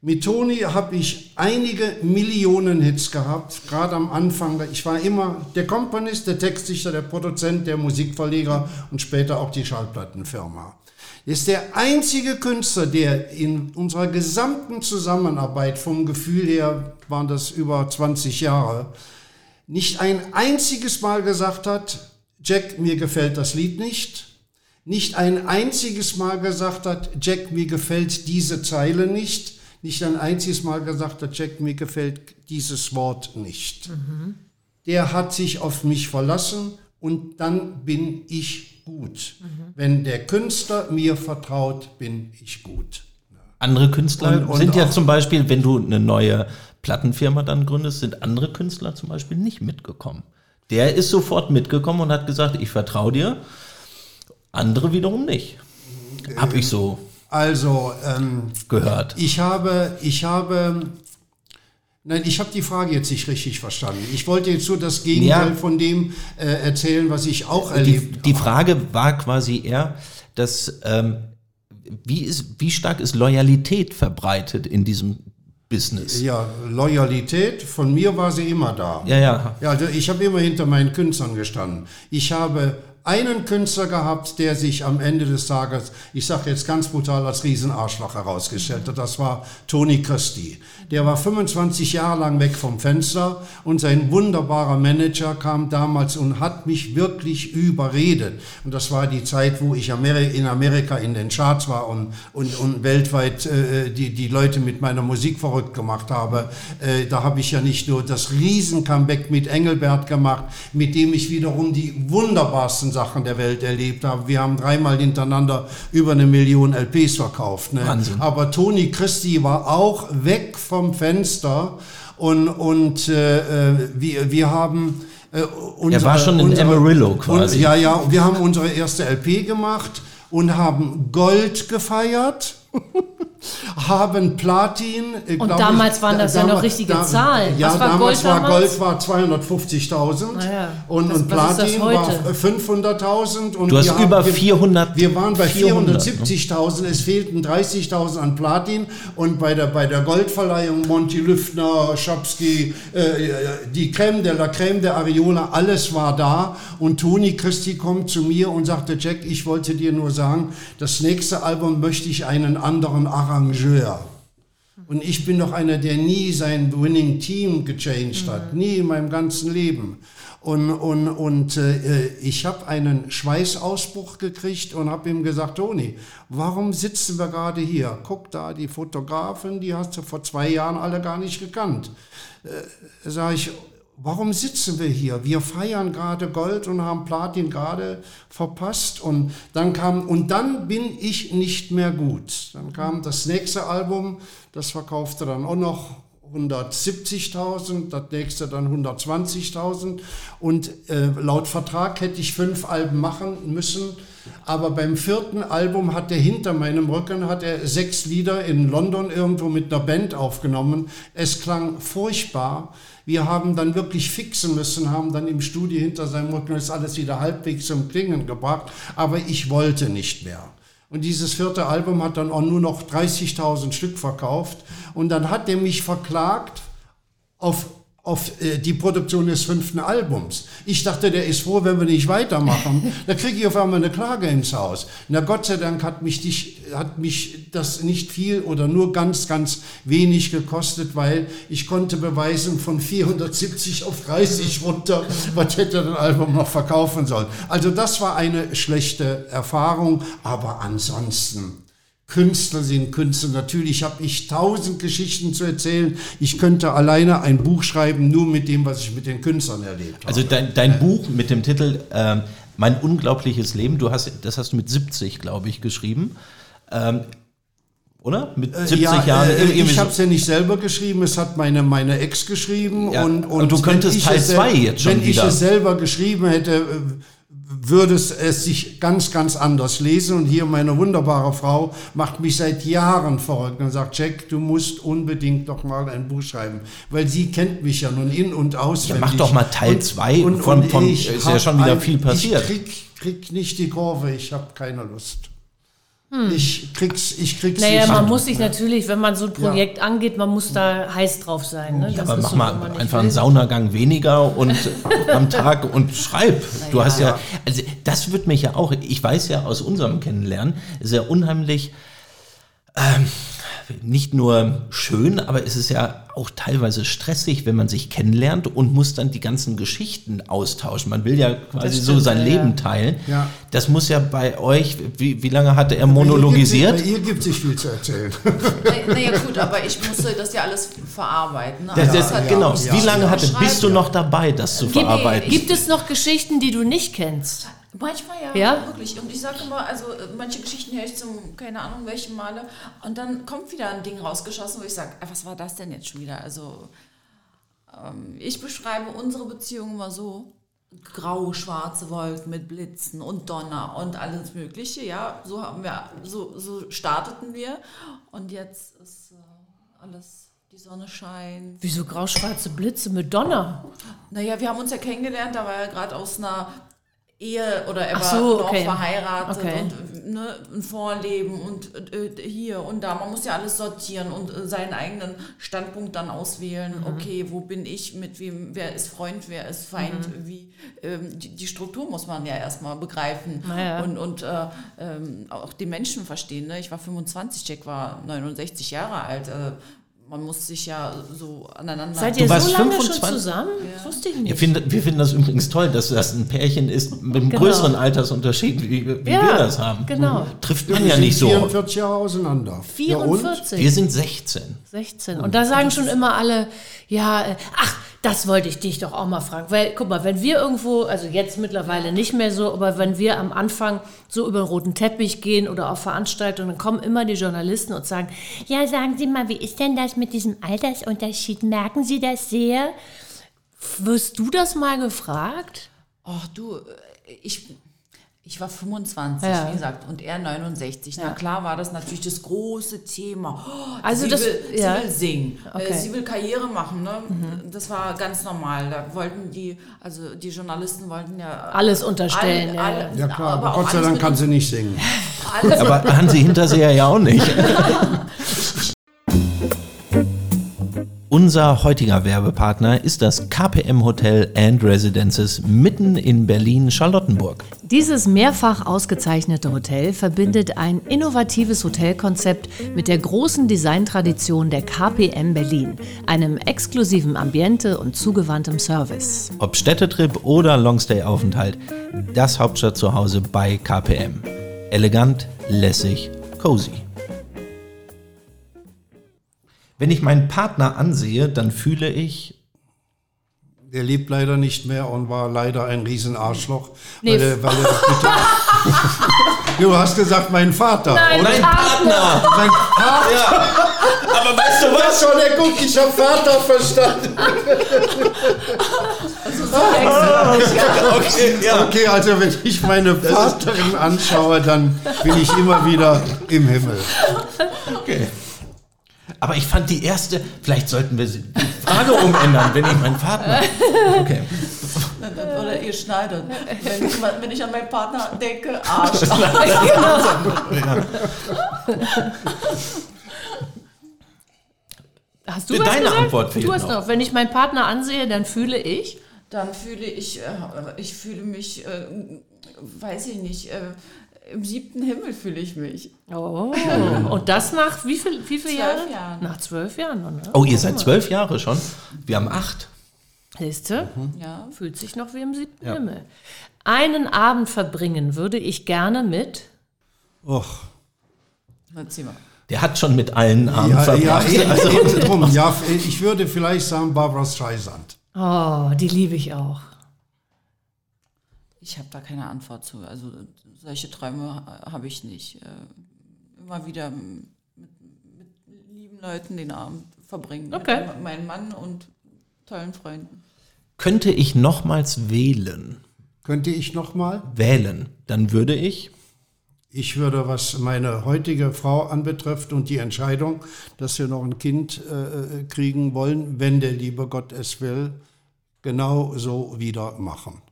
Mit Toni habe ich einige Millionen Hits gehabt, gerade am Anfang. Ich war immer der Komponist, der Textdichter, der Produzent, der Musikverleger und später auch die Schallplattenfirma. Er ist der einzige Künstler, der in unserer gesamten Zusammenarbeit, vom Gefühl her waren das über 20 Jahre, nicht ein einziges Mal gesagt hat, Jack, mir gefällt das Lied nicht. Nicht ein einziges Mal gesagt hat, Jack, mir gefällt diese Zeile nicht. Nicht ein einziges Mal gesagt hat, Jack, mir gefällt dieses Wort nicht. Der hat sich auf mich verlassen und dann bin ich gut. Wenn der Künstler mir vertraut, bin ich gut. Andere Künstler Und- und sind ja zum Beispiel, wenn du eine neue Plattenfirma dann gründest, sind andere Künstler zum Beispiel nicht mitgekommen. Der ist sofort mitgekommen und hat gesagt, ich vertraue dir. Andere wiederum nicht. Hab ich so Also, ähm, gehört. Ich habe, ich habe, nein, ich habe die Frage jetzt nicht richtig verstanden. Ich wollte jetzt so das Gegenteil Ja. von dem äh, erzählen, was ich auch erlebt die Frage war quasi eher, dass ähm, wie, ist, wie stark ist Loyalität verbreitet in diesem Business? Ja, Loyalität, von mir war sie immer da. Ja, ja. Ja, also ich habe immer hinter meinen Künstlern gestanden. Ich habe einen Künstler gehabt, der sich am Ende des Tages, ich sage jetzt ganz brutal, als Riesenarschloch herausgestellt hat. Das war Tony Christie. Der war 25 Jahre lang weg vom Fenster und sein wunderbarer Manager kam damals und hat mich wirklich überredet. Und das war die Zeit, wo ich in Amerika in den Charts war und, und, und weltweit äh, die, die Leute mit meiner Musik verrückt gemacht habe. Äh, da habe ich ja nicht nur das Riesen-Comeback mit Engelbert gemacht, mit dem ich wiederum die wunderbarsten Sachen der Welt erlebt habe. Wir haben dreimal hintereinander über eine Million LPs verkauft. Ne? Wahnsinn. Aber Tony Christie war auch weg vom Fenster und, und äh, äh, wir, wir haben... Äh, unsere, war schon in Amarillo quasi. Und, ja, ja, wir haben unsere erste LP gemacht und haben Gold gefeiert. haben Platin. äh, Und damals waren das ja noch richtige Zahlen. Ja, Was war damals Gold war damals? Gold war 250.000 Na ja. und, und Platin heute? war 500.000. und Du hast wir haben- über wir- 400 Wir waren bei 400, 470.000, es fehlten 30.000 an Platin und bei der, bei der Goldverleihung Monty Lüftner, Schopski, äh, die Creme de la Creme der Ariola, alles war da und Toni Christi kommt zu mir und sagte, Jack, ich wollte dir nur sagen, das nächste Album möchte ich einen anderen Arrangeur. Und ich bin doch einer, der nie sein Winning Team gechanged hat, nie in meinem ganzen Leben. Und, und, und äh, ich habe einen Schweißausbruch gekriegt und habe ihm gesagt, Toni, warum sitzen wir gerade hier? Guck da, die Fotografen, die hast du vor zwei Jahren alle gar nicht gekannt. Äh, Sag ich, warum sitzen wir hier? Wir feiern gerade Gold und haben Platin gerade verpasst. Und dann kam, und dann bin ich nicht mehr gut. Dann kam das nächste Album, das verkaufte dann auch noch 170.000, das nächste dann 120.000 und äh, laut Vertrag hätte ich fünf Alben machen müssen, aber beim vierten Album hat er hinter meinem Rücken hat er sechs Lieder in London irgendwo mit einer Band aufgenommen. Es klang furchtbar. Wir haben dann wirklich fixen müssen, haben dann im Studio hinter seinem Rücken das alles wieder halbwegs zum Klingen gebracht, aber ich wollte nicht mehr. Und dieses vierte Album hat dann auch nur noch 30.000 Stück verkauft. Und dann hat er mich verklagt auf, auf äh, die Produktion des fünften Albums. Ich dachte, der ist froh, wenn wir nicht weitermachen. da kriege ich auf einmal eine Klage ins Haus. Na Gott sei Dank hat mich, dich, hat mich das nicht viel oder nur ganz, ganz wenig gekostet, weil ich konnte beweisen, von 470 auf 30 runter, was hätte das Album noch verkaufen sollen. Also das war eine schlechte Erfahrung, aber ansonsten Künstler sind Künstler. Natürlich habe ich tausend Geschichten zu erzählen. Ich könnte alleine ein Buch schreiben, nur mit dem, was ich mit den Künstlern erlebt habe. Also dein, dein Buch mit dem Titel ähm, Mein unglaubliches Leben, du hast, das hast du mit 70, glaube ich, geschrieben. Ähm, oder? Mit 70 ja, Jahren. Äh, ich habe es ja nicht selber geschrieben, es hat meine, meine Ex geschrieben. Ja, und, und du wenn könntest Teil es sel- zwei jetzt schon Wenn wieder. ich es selber geschrieben hätte, äh, würde es, es sich ganz, ganz anders lesen. Und hier meine wunderbare Frau macht mich seit Jahren verrückt und sagt, Jack, du musst unbedingt doch mal ein Buch schreiben. Weil sie kennt mich ja nun in- und auswendig. mach doch mal Teil Und- zwei und- von- und von- ich ist ja schon wieder ein- viel passiert. Ich krieg, krieg nicht die Kurve, ich habe keine Lust. Hm. Ich krieg's, ich krieg's Naja, nicht. man hin. muss sich natürlich, wenn man so ein Projekt angeht, man muss da heiß drauf sein. Ne? Das aber mach so, mal man einfach will. einen Saunagang weniger und am Tag und schreib. Du hast ja, also das wird mich ja auch, ich weiß ja aus unserem Kennenlernen, sehr unheimlich, ähm, nicht nur schön, aber es ist ja auch teilweise stressig, wenn man sich kennenlernt und muss dann die ganzen Geschichten austauschen. Man will ja quasi Das so stimmt, sein ja, Leben teilen. Ja. Das muss ja bei euch, wie, wie lange hatte er Bei monologisiert? ihr gibt es viel zu erzählen. Naja gut, aber ich musste das ja alles verarbeiten. Ne? Das, Also das, genau. ja, Wie lange ja. hatte, bist du noch dabei, das zu Gibt, verarbeiten? gibt es noch Geschichten, die du nicht kennst? Manchmal ja, Ja? wirklich. Und ich sage immer, also äh, manche Geschichten höre ich zum, keine Ahnung, welchen Male. Und dann kommt wieder ein Ding rausgeschossen, wo ich sage, was war das denn jetzt schon wieder? Also ähm, ich beschreibe unsere Beziehung immer so. Graue, schwarze Wolken mit Blitzen und Donner und alles Mögliche. Ja, so haben wir, so, so starteten wir. Und jetzt ist äh, alles, die Sonne scheint. Wieso grauschwarze Blitze mit Donner? Naja, wir haben uns ja kennengelernt, da war er gerade aus einer Ehe oder er war so, noch okay. verheiratet Okay. und ne, ein Vorleben und äh, hier und da. Man muss ja alles sortieren und äh, seinen eigenen Standpunkt dann auswählen. Mhm. Okay, wo bin ich, mit wem, wer ist Freund, wer ist Feind, Mhm. wie ähm, die, die Struktur muss man ja erstmal begreifen Naja. und, und äh, ähm, auch die Menschen verstehen. Ne? Ich war 25, Jack war 69 Jahre alt. Äh, man muss sich ja so aneinander. Seid Du ihr so warst lange 25? schon zusammen? Das wusste ich Wir nicht. finden, wir finden das übrigens toll, dass das ein Pärchen ist mit einem Genau. größeren Altersunterschied, wie, wie Ja, wir das haben. genau. Trifft Wir man ja sind nicht so. 44 Jahre auseinander. Ja, und? 44. Wir sind 16. 16. Und da sagen schon immer alle, ja, äh, ach, das wollte ich dich doch auch mal fragen. Weil, guck mal, wenn wir irgendwo, also jetzt mittlerweile nicht mehr so, aber wenn wir am Anfang so über den roten Teppich gehen oder auf Veranstaltungen, dann kommen immer die Journalisten und sagen, ja, sagen Sie mal, wie ist denn das mit diesem Altersunterschied? Merken Sie das sehr? Wirst du das mal gefragt? Ach du, ich, ich war 25, Ja. wie gesagt, und er 69. Na Ja. klar war das natürlich das große Thema. Oh, Also sie, das- will, ja. sie will singen, Okay. äh, sie will Karriere machen. Ne? Das war ganz normal. Da wollten die, also die Journalisten wollten ja Alles unterstellen, Alle, ja, alle, Ja klar, aber aber Gott sei Dank kann sie nicht singen. alles Aber Hansi Hinterseher ja auch nicht. Unser heutiger Werbepartner ist das KPM Hotel and Residences mitten in Berlin-Charlottenburg. Dieses mehrfach ausgezeichnete Hotel verbindet ein innovatives Hotelkonzept mit der großen Designtradition der KPM Berlin, einem exklusiven Ambiente und zugewandtem Service. Ob Städtetrip oder Longstay-Aufenthalt, das Hauptstadt zu Hause bei KPM. Elegant, lässig, cozy. Wenn ich meinen Partner ansehe, dann fühle ich. Der lebt leider nicht mehr und war leider ein Riesenarschloch. Nee. Weil er, weil er du hast gesagt, mein Vater. Nein, oder? Mein Partner! Mein Vater. Ja! Aber weißt du Das schon der Guck, ich habe Vater verstanden. Okay, ja. Okay, also wenn ich meine Vaterin anschaue, dann bin ich immer wieder im Himmel. Okay. Aber ich fand die erste, vielleicht sollten wir die Frage umändern, wenn ich meinen Partner. Okay. Oder ihr schneidet. Wenn ich, wenn ich an meinen Partner denke, Arsch. Hast du was Deine gesagt? Antwort fehlt Du hast noch. noch. Wenn ich meinen Partner ansehe, dann fühle ich. Dann fühle ich, äh, ich fühle mich, äh, weiß ich nicht, äh, im siebten Himmel fühle ich mich. Oh. Und das nach wie viel, wie viele Zwölf Jahre? Jahren. Nach zwölf Jahren. Ne? Oh, ihr seid zwölf Jahre schon? Wir haben acht. Siehste? Ja. Fühlt sich noch wie im siebten Ja. Himmel. Einen Abend verbringen würde ich gerne mit. Och. Erzähl mal. Der hat schon mit allen Armen Ja, ja, verbracht. eben, also, drum. Ja, ich würde vielleicht sagen Barbara Streisand. Oh, die liebe ich auch. Ich habe da keine Antwort zu. Also solche Träume äh, habe ich nicht. Äh, immer wieder mit, mit lieben Leuten den Abend verbringen. Okay. Mit meinem Mann und tollen Freunden. könnte ich nochmals wählen, Könnte ich noch mal? wählen, dann würde ich. Ich würde, was meine heutige Frau anbetrifft und die Entscheidung, dass wir noch ein Kind äh, kriegen wollen, wenn der liebe Gott es will, genau so wieder machen.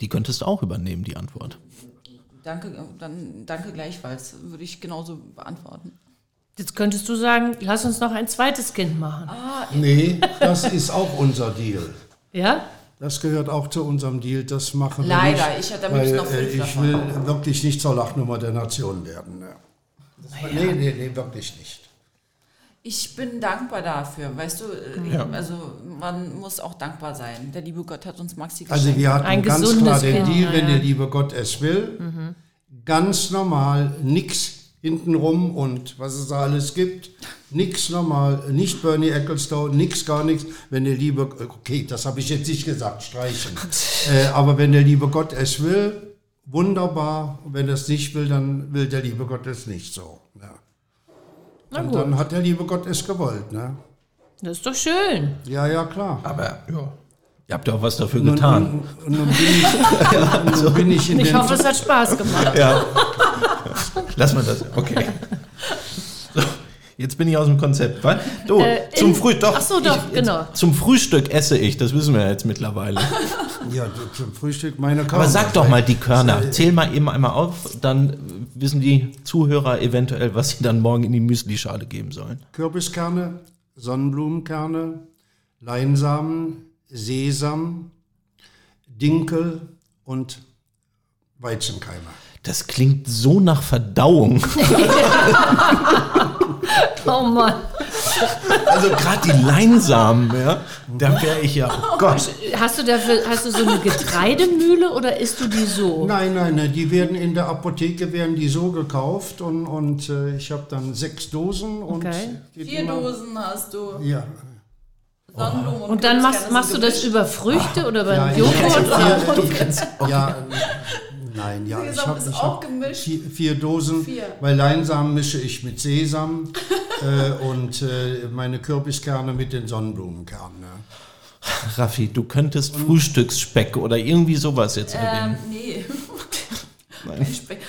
Die könntest du auch übernehmen, die Antwort. Danke, dann danke gleichfalls. Würde ich genauso beantworten. Jetzt könntest du sagen, lass uns noch ein zweites Kind machen. Nee, das ist auch unser Deal. Ja? Das gehört auch zu unserem Deal. Das machen wir Leider, nicht. ich hätte am weil, noch fünf äh, Ich davon. will wirklich nicht zur Lachnummer der Nation werden. Ne. Nee, nee, nee, wirklich nicht. Ich bin dankbar dafür, weißt du, äh, Ja. also man muss auch dankbar sein. Der liebe Gott hat uns Maxi geschenkt. Also wir hatten Ein ganz klar den Deal, wenn ja. der liebe Gott es will, ganz normal, nix hintenrum und was es da alles gibt, nix normal, nicht Bernie Ecclestone, nix gar nichts, wenn der liebe, okay, das habe ich jetzt nicht gesagt, streichen, äh, aber wenn der liebe Gott es will, wunderbar, wenn er es nicht will, dann will der liebe Gott es nicht so. Ja. Na Und gut. dann hat der liebe Gott es gewollt, ne? Das ist doch schön. Ja, ja, klar. Aber ja. Ihr habt ja auch was dafür Nun, getan. nun, nun, bin ich, nun bin ich in Ich hoffe, es hat Spaß gemacht. Ja. Lass mal das. Okay. So, jetzt bin ich aus dem Konzept. Was? Du, Äh, zum Frühstück. Doch. Ach so, doch, ich, genau. Zum Frühstück esse ich, das wissen wir ja jetzt mittlerweile. Ja, zum Frühstück meine Körner. Aber sag doch mal die Körner. Zähl mal eben einmal auf, dann wissen die Zuhörer eventuell, was sie dann morgen in die Müslischale geben sollen. Kürbiskerne, Sonnenblumenkerne, Leinsamen, Sesam, Dinkel und Weizenkeime. Das klingt so nach Verdauung. Oh Mann. Also gerade die Leinsamen, ja, da wäre ich ja, oh Gott. Hast du dafür, hast du so eine Getreidemühle oder isst du die so? Nein, nein, nein, die werden in der Apotheke werden die so gekauft und, und äh, ich habe dann sechs Dosen und Okay. Vier immer- Dosen hast du. Ja, Sonnenblumen Und dann machst, machst du das über Früchte oder über Ja, Joghurt? Ja, Oder? ja, nein, ja, ich Sesam habe ist ich auch hab gemischt. vier, vier Dosen, Vier. weil Leinsamen mische ich mit Sesam äh, und äh, meine Kürbiskerne mit den Sonnenblumenkernen. Ja. Raffi, du könntest Frühstücksspeck oder irgendwie sowas jetzt Ähm, erwähnen. nee.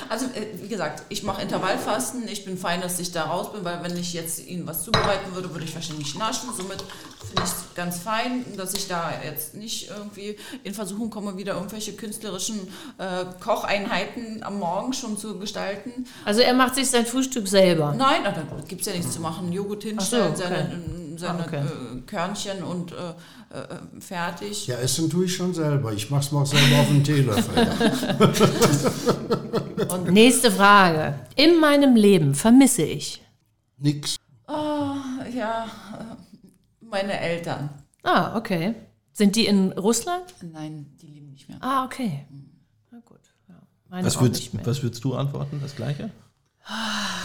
Also, äh, wie gesagt, ich mache Intervallfasten. Ich bin fein, dass ich da raus bin, weil wenn ich jetzt Ihnen was zubereiten würde, würde ich wahrscheinlich naschen. Somit finde ich es ganz fein, dass ich da jetzt nicht irgendwie in Versuchung komme, wieder irgendwelche künstlerischen äh, Kocheinheiten am Morgen schon zu gestalten. Also er macht sich sein Frühstück selber. Nein, da gibt es ja nichts zu machen. Joghurt hinstellen, so, seine, okay. ein seine Ah, okay. äh, Körnchen und äh, äh, fertig. Ja, essen tue ich schon selber. Ich mache es mal auch selber auf dem Teelöffel. Nächste Frage. In meinem Leben vermisse ich. Nix. Ja, äh, meine Eltern. Ah, okay. Sind die in Russland? Nein, die leben nicht mehr. Ah, okay. Na gut. Ja. Meine Was würdest, was würdest du antworten? Das gleiche?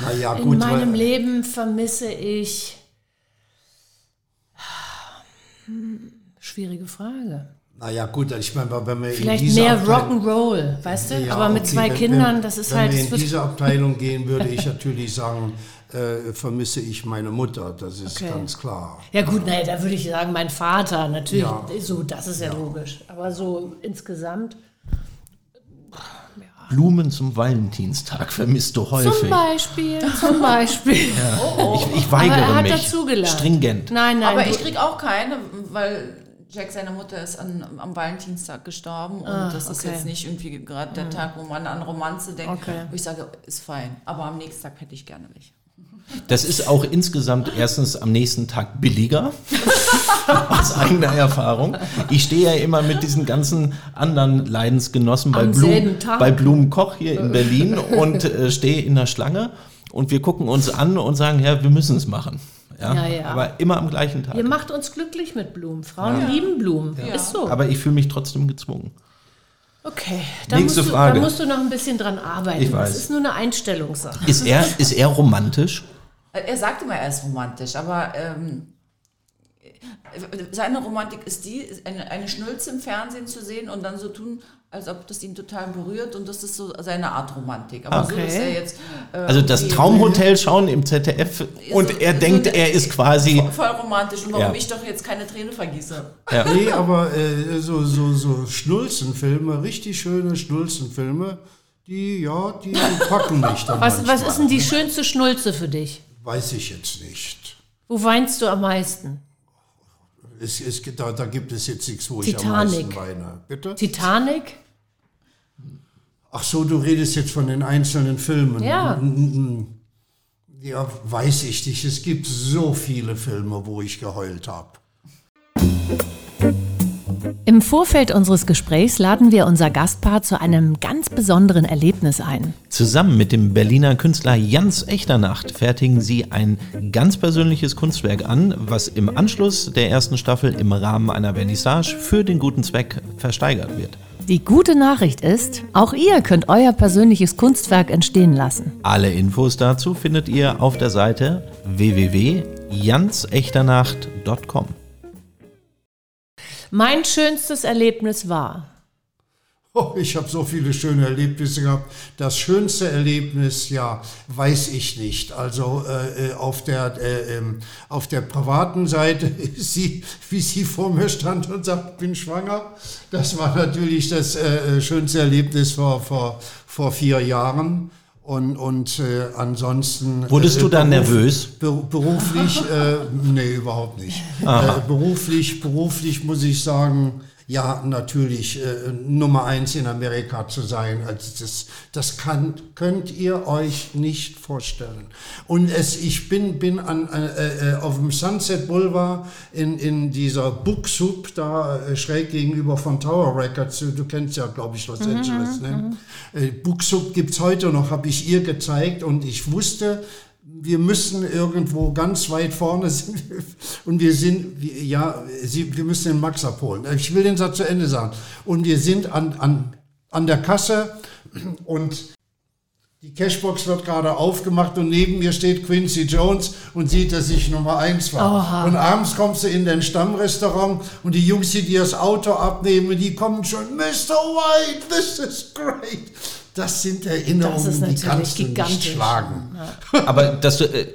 Naja, In gut. meinem weil- Leben vermisse ich. Hm, Schwierige Frage. Naja, gut, ich meine, wenn wir Vielleicht in diese mehr Abteilung- Rock'n'Roll, weißt du? Ja, Aber mit okay, zwei wenn- Kindern, wenn, das ist wenn halt. wir es in diese Abteilung gehen, würde ich natürlich sagen, äh, vermisse ich meine Mutter. Das ist Okay. ganz klar. Ja gut, naja, da würde ich sagen, mein Vater, natürlich, Ja. so, das ist ja, logisch. Aber so insgesamt. Blumen zum Valentinstag vermisst du häufig. Zum Beispiel, zum Beispiel. Ich, ich weigere Aber er hat mich. dazugelernt. Stringent. Nein, nein. Aber ich krieg auch keine, weil Jack, seine Mutter, ist an, am Valentinstag gestorben und Ah, das ist okay. jetzt nicht irgendwie gerade der Tag, wo man an Romanze denkt, Okay. wo ich sage, ist fein. Aber am nächsten Tag hätte ich gerne welche. Das ist auch insgesamt erstens am nächsten Tag billiger. aus eigener Erfahrung. Ich stehe ja immer mit diesen ganzen anderen Leidensgenossen bei, Blum, bei Blumenkoch hier in Berlin und äh, stehe in der Schlange und wir gucken uns an und sagen, ja, wir müssen es machen. Ja, Ja, ja. Aber immer am gleichen Tag. Ihr macht uns glücklich mit Blumen. Frauen lieben Blumen. Ist so. Aber ich fühle mich trotzdem gezwungen. okay, da musst, du, Frage. da musst du noch ein bisschen dran arbeiten. Ich weiß. Das ist nur eine Einstellungssache. Ist er, ist er romantisch? Er sagt immer, er ist romantisch, aber ähm, seine Romantik ist die, eine, eine Schnulze im Fernsehen zu sehen und dann so tun, als ob das ihn total berührt und das ist so seine Art Romantik. Aber so Okay. ist er jetzt. Äh, Also das Traumhotel schauen im ZDF und so- er so denkt, eine- er ist quasi... Voll romantisch und warum Ja. ich doch jetzt keine Träne vergieße. Nee, aber äh, so, so, so Schnulzenfilme, richtig schöne Schnulzenfilme, die, ja, die packen mich dann Was, was ist denn die schönste Schnulze für dich? Weiß ich jetzt nicht. Wo weinst du am meisten? Es, es, da, da gibt es jetzt nichts, wo ich am Titanic. meisten weine. Bitte? Titanic? Ach so, du redest jetzt von den einzelnen Filmen. Ja. Ja, weiß ich nicht. Es gibt so viele Filme, wo ich geheult habe. Im Vorfeld unseres Gesprächs laden wir unser Gastpaar zu einem ganz besonderen Erlebnis ein. Zusammen mit dem Berliner Künstler Jans Echternacht fertigen sie ein ganz persönliches Kunstwerk an, was im Anschluss der ersten Staffel im Rahmen einer Vernissage für den guten Zweck versteigert wird. Die gute Nachricht ist, auch ihr könnt euer persönliches Kunstwerk entstehen lassen. Alle Infos dazu findet ihr auf der Seite www.jansechternacht.com. Mein schönstes Erlebnis war, Oh, ich habe so viele schöne Erlebnisse gehabt. Das schönste Erlebnis, ja, weiß ich nicht. Also äh, äh, auf, der, äh, ähm, auf der privaten Seite, sie, wie sie vor mir stand und sagt, ich bin schwanger, das war natürlich das äh, schönste Erlebnis vor, vor, vor vier Jahren. Und, und äh, ansonsten. Wurdest du dann nervös? Ber beruflich, äh, nee, überhaupt nicht. Äh, beruflich, beruflich muss ich sagen, ja, natürlich äh, Nummer eins in Amerika zu sein. Also das, das kann, könnt ihr euch nicht vorstellen. Und es, ich bin, bin an, äh, äh, auf dem Sunset Boulevard in, in dieser Book Soup da äh, schräg gegenüber von Tower Records. Du, kennst ja, glaube ich, Los Angeles. Ne? Äh, Book Soup gibt's heute noch, habe ich ihr gezeigt und ich wusste, wir müssen irgendwo ganz weit vorne sind und wir sind, ja, wir müssen den Max abholen. Ich will den Satz zu Ende sagen. Und wir sind an, an, an der Kasse und die Cashbox wird gerade aufgemacht und neben mir steht Quincy Jones und sieht, dass ich Nummer eins war. Und abends kommst du in dein Stammrestaurant und die Jungs, die dir das Auto abnehmen, die kommen schon, Mr. White, this is great. Das sind Erinnerungen, Das die kannst du gigantisch. nicht schlagen. Aber dass du, äh,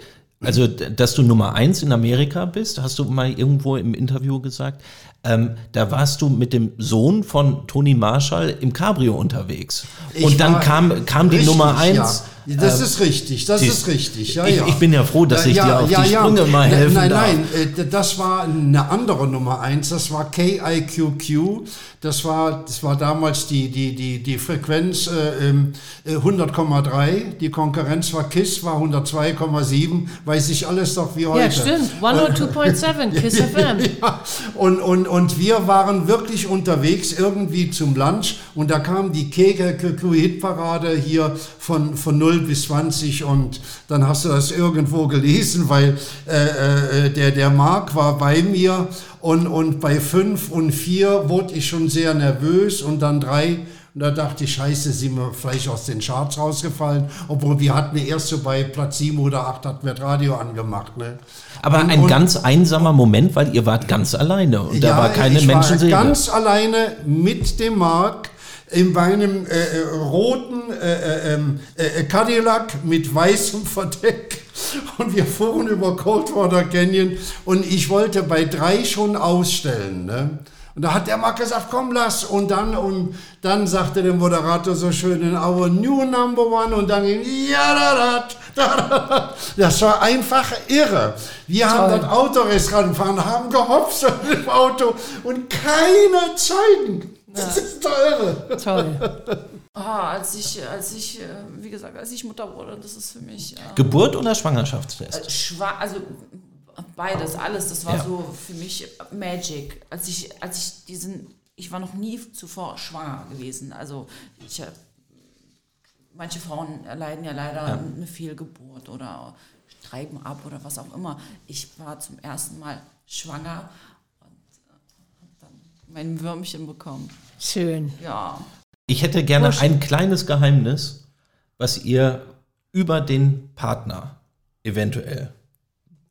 also, dass du Nummer eins in Amerika bist, hast du mal irgendwo im Interview gesagt. Ähm, da warst du mit dem Sohn von Toni Marshall im Cabrio unterwegs. Ich Und dann kam, kam die Richtig, Nummer eins. Das ist richtig, das ist richtig. Ja, ich- ja. ich bin ja froh, dass ich dir auf die Sprünge mal Nein, helfen Nein, darf. nein, äh, das war eine andere Nummer eins. Das war KIQQ. Das war, das war damals die, die, die, die Frequenz äh, ähm, äh, 100,3. Die Konkurrenz war KISS, war 102,7. Weiß ich alles doch wie heute. Ja, stimmt. 102.7 Kiss FM. Ja, und, und, und wir waren wirklich unterwegs irgendwie zum Lunch und da kam die KKQ-Hitparade hier von, von 0 bis 20 und dann hast du das irgendwo gelesen, weil äh, äh, der, der Marc war bei mir und, und bei 5 und 4 wurde ich schon sehr nervös und dann 3 und da dachte ich, scheiße, sind wir vielleicht aus den Charts rausgefallen, obwohl wir hatten ja erst so bei Platz 7 oder 8 hatten wir das Radio angemacht. Ne? Aber Und- ein und- ganz einsamer Moment, weil ihr wart ganz alleine und da war keine ich war ganz alleine mit dem Mark in meinem äh, äh, roten äh, äh, ähm, äh, Cadillac mit weißem Verdeck und wir fuhren über Coldwater Canyon und ich wollte bei drei schon ausstellen. Ne? Und da hat der Mark gesagt, komm, lass. Und dann, und dann sagte der Moderator so schön in Our New Number One und dann ging, ja, da, da, da, da. Das war einfach irre. Wir haben das Autorestaurant gefahren, haben gehopst im Auto und keine Zeugen. Das ist doch irre. Toll. Ah, als ich, als ich, äh, wie gesagt, als ich Mutter wurde, das ist für mich äh, Geburt oder Schwangerschaftstest? schwa also beides, alles. Das war Ja. so für mich Magic. Als ich, als ich diesen, ich war noch nie zuvor schwanger gewesen. Also ich, äh, manche Frauen erleiden ja leider eine Fehlgeburt oder treiben ab oder was auch immer. Ich war zum ersten Mal schwanger und äh, hab dann mein Würmchen bekommen. Schön. Ja. Ich hätte gerne ein kleines Geheimnis, was ihr über den Partner eventuell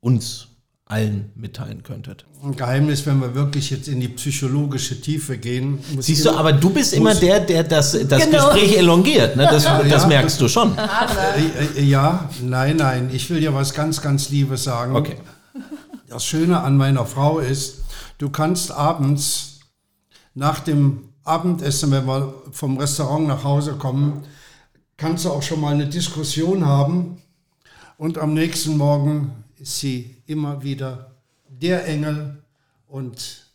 uns allen mitteilen könntet. Ein Geheimnis, wenn wir wirklich jetzt in die psychologische Tiefe gehen. Siehst du, aber du bist immer der, der das, das Genau. Gespräch elongiert. Ne? Das, das Ja. merkst du schon. Äh, äh, Ja, nein, nein. Ich will dir was ganz, ganz Liebes sagen. Okay. Das Schöne an meiner Frau ist, du kannst abends nach dem Abendessen, wenn wir vom Restaurant nach Hause kommen, kannst du auch schon mal eine Diskussion haben und am nächsten Morgen ist sie immer wieder der Engel und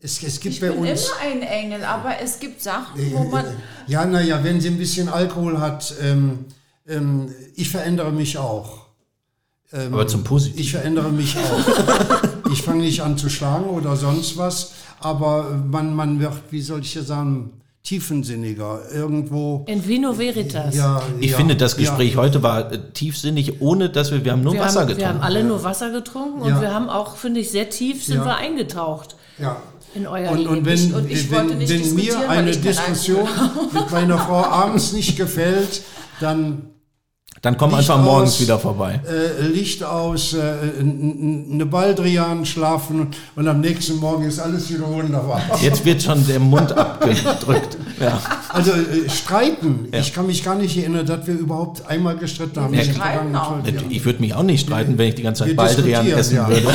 es, es gibt Ich bei bin uns... immer ein Engel, aber es gibt Sachen, wo man. Ja, naja, wenn sie ein bisschen Alkohol hat, ähm, ähm, ich verändere mich auch. Aber zum Positiven. Ich verändere mich auch. ich fange nicht an zu schlagen oder sonst was, aber man, man wird, wie soll ich hier sagen, tiefensinniger. Irgendwo. In Vino Veritas. Ja, Ich ja, finde, das ja. Gespräch heute war äh, tiefsinnig, ohne dass wir, wir haben nur Wir Wasser haben, getrunken. wir haben alle nur Wasser getrunken und Ja. wir haben auch, finde ich, sehr tief sind Ja. wir eingetaucht Ja. in euer Und, Leben. und wenn, Ich- und ich wollte wenn, nicht wenn mir eine Diskussion mit meiner Frau abends nicht gefällt, dann Dann komm Licht einfach morgens aus. wieder vorbei. äh, Licht aus, äh, eine Baldrian schlafen und am nächsten Morgen ist alles wieder wunderbar. Jetzt wird schon der Mund abgedrückt. Ja. Also äh, streiten, ich kann mich gar nicht erinnern, dass wir überhaupt einmal gestritten haben. Jahren. Ich würde mich auch nicht streiten, wenn ich die ganze Zeit Wir Baldrian essen ja. würde.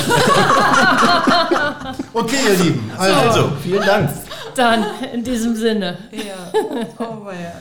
Okay, ihr Lieben, also, Also, vielen Dank. Dann in diesem Sinne. Ja. Oh, ja.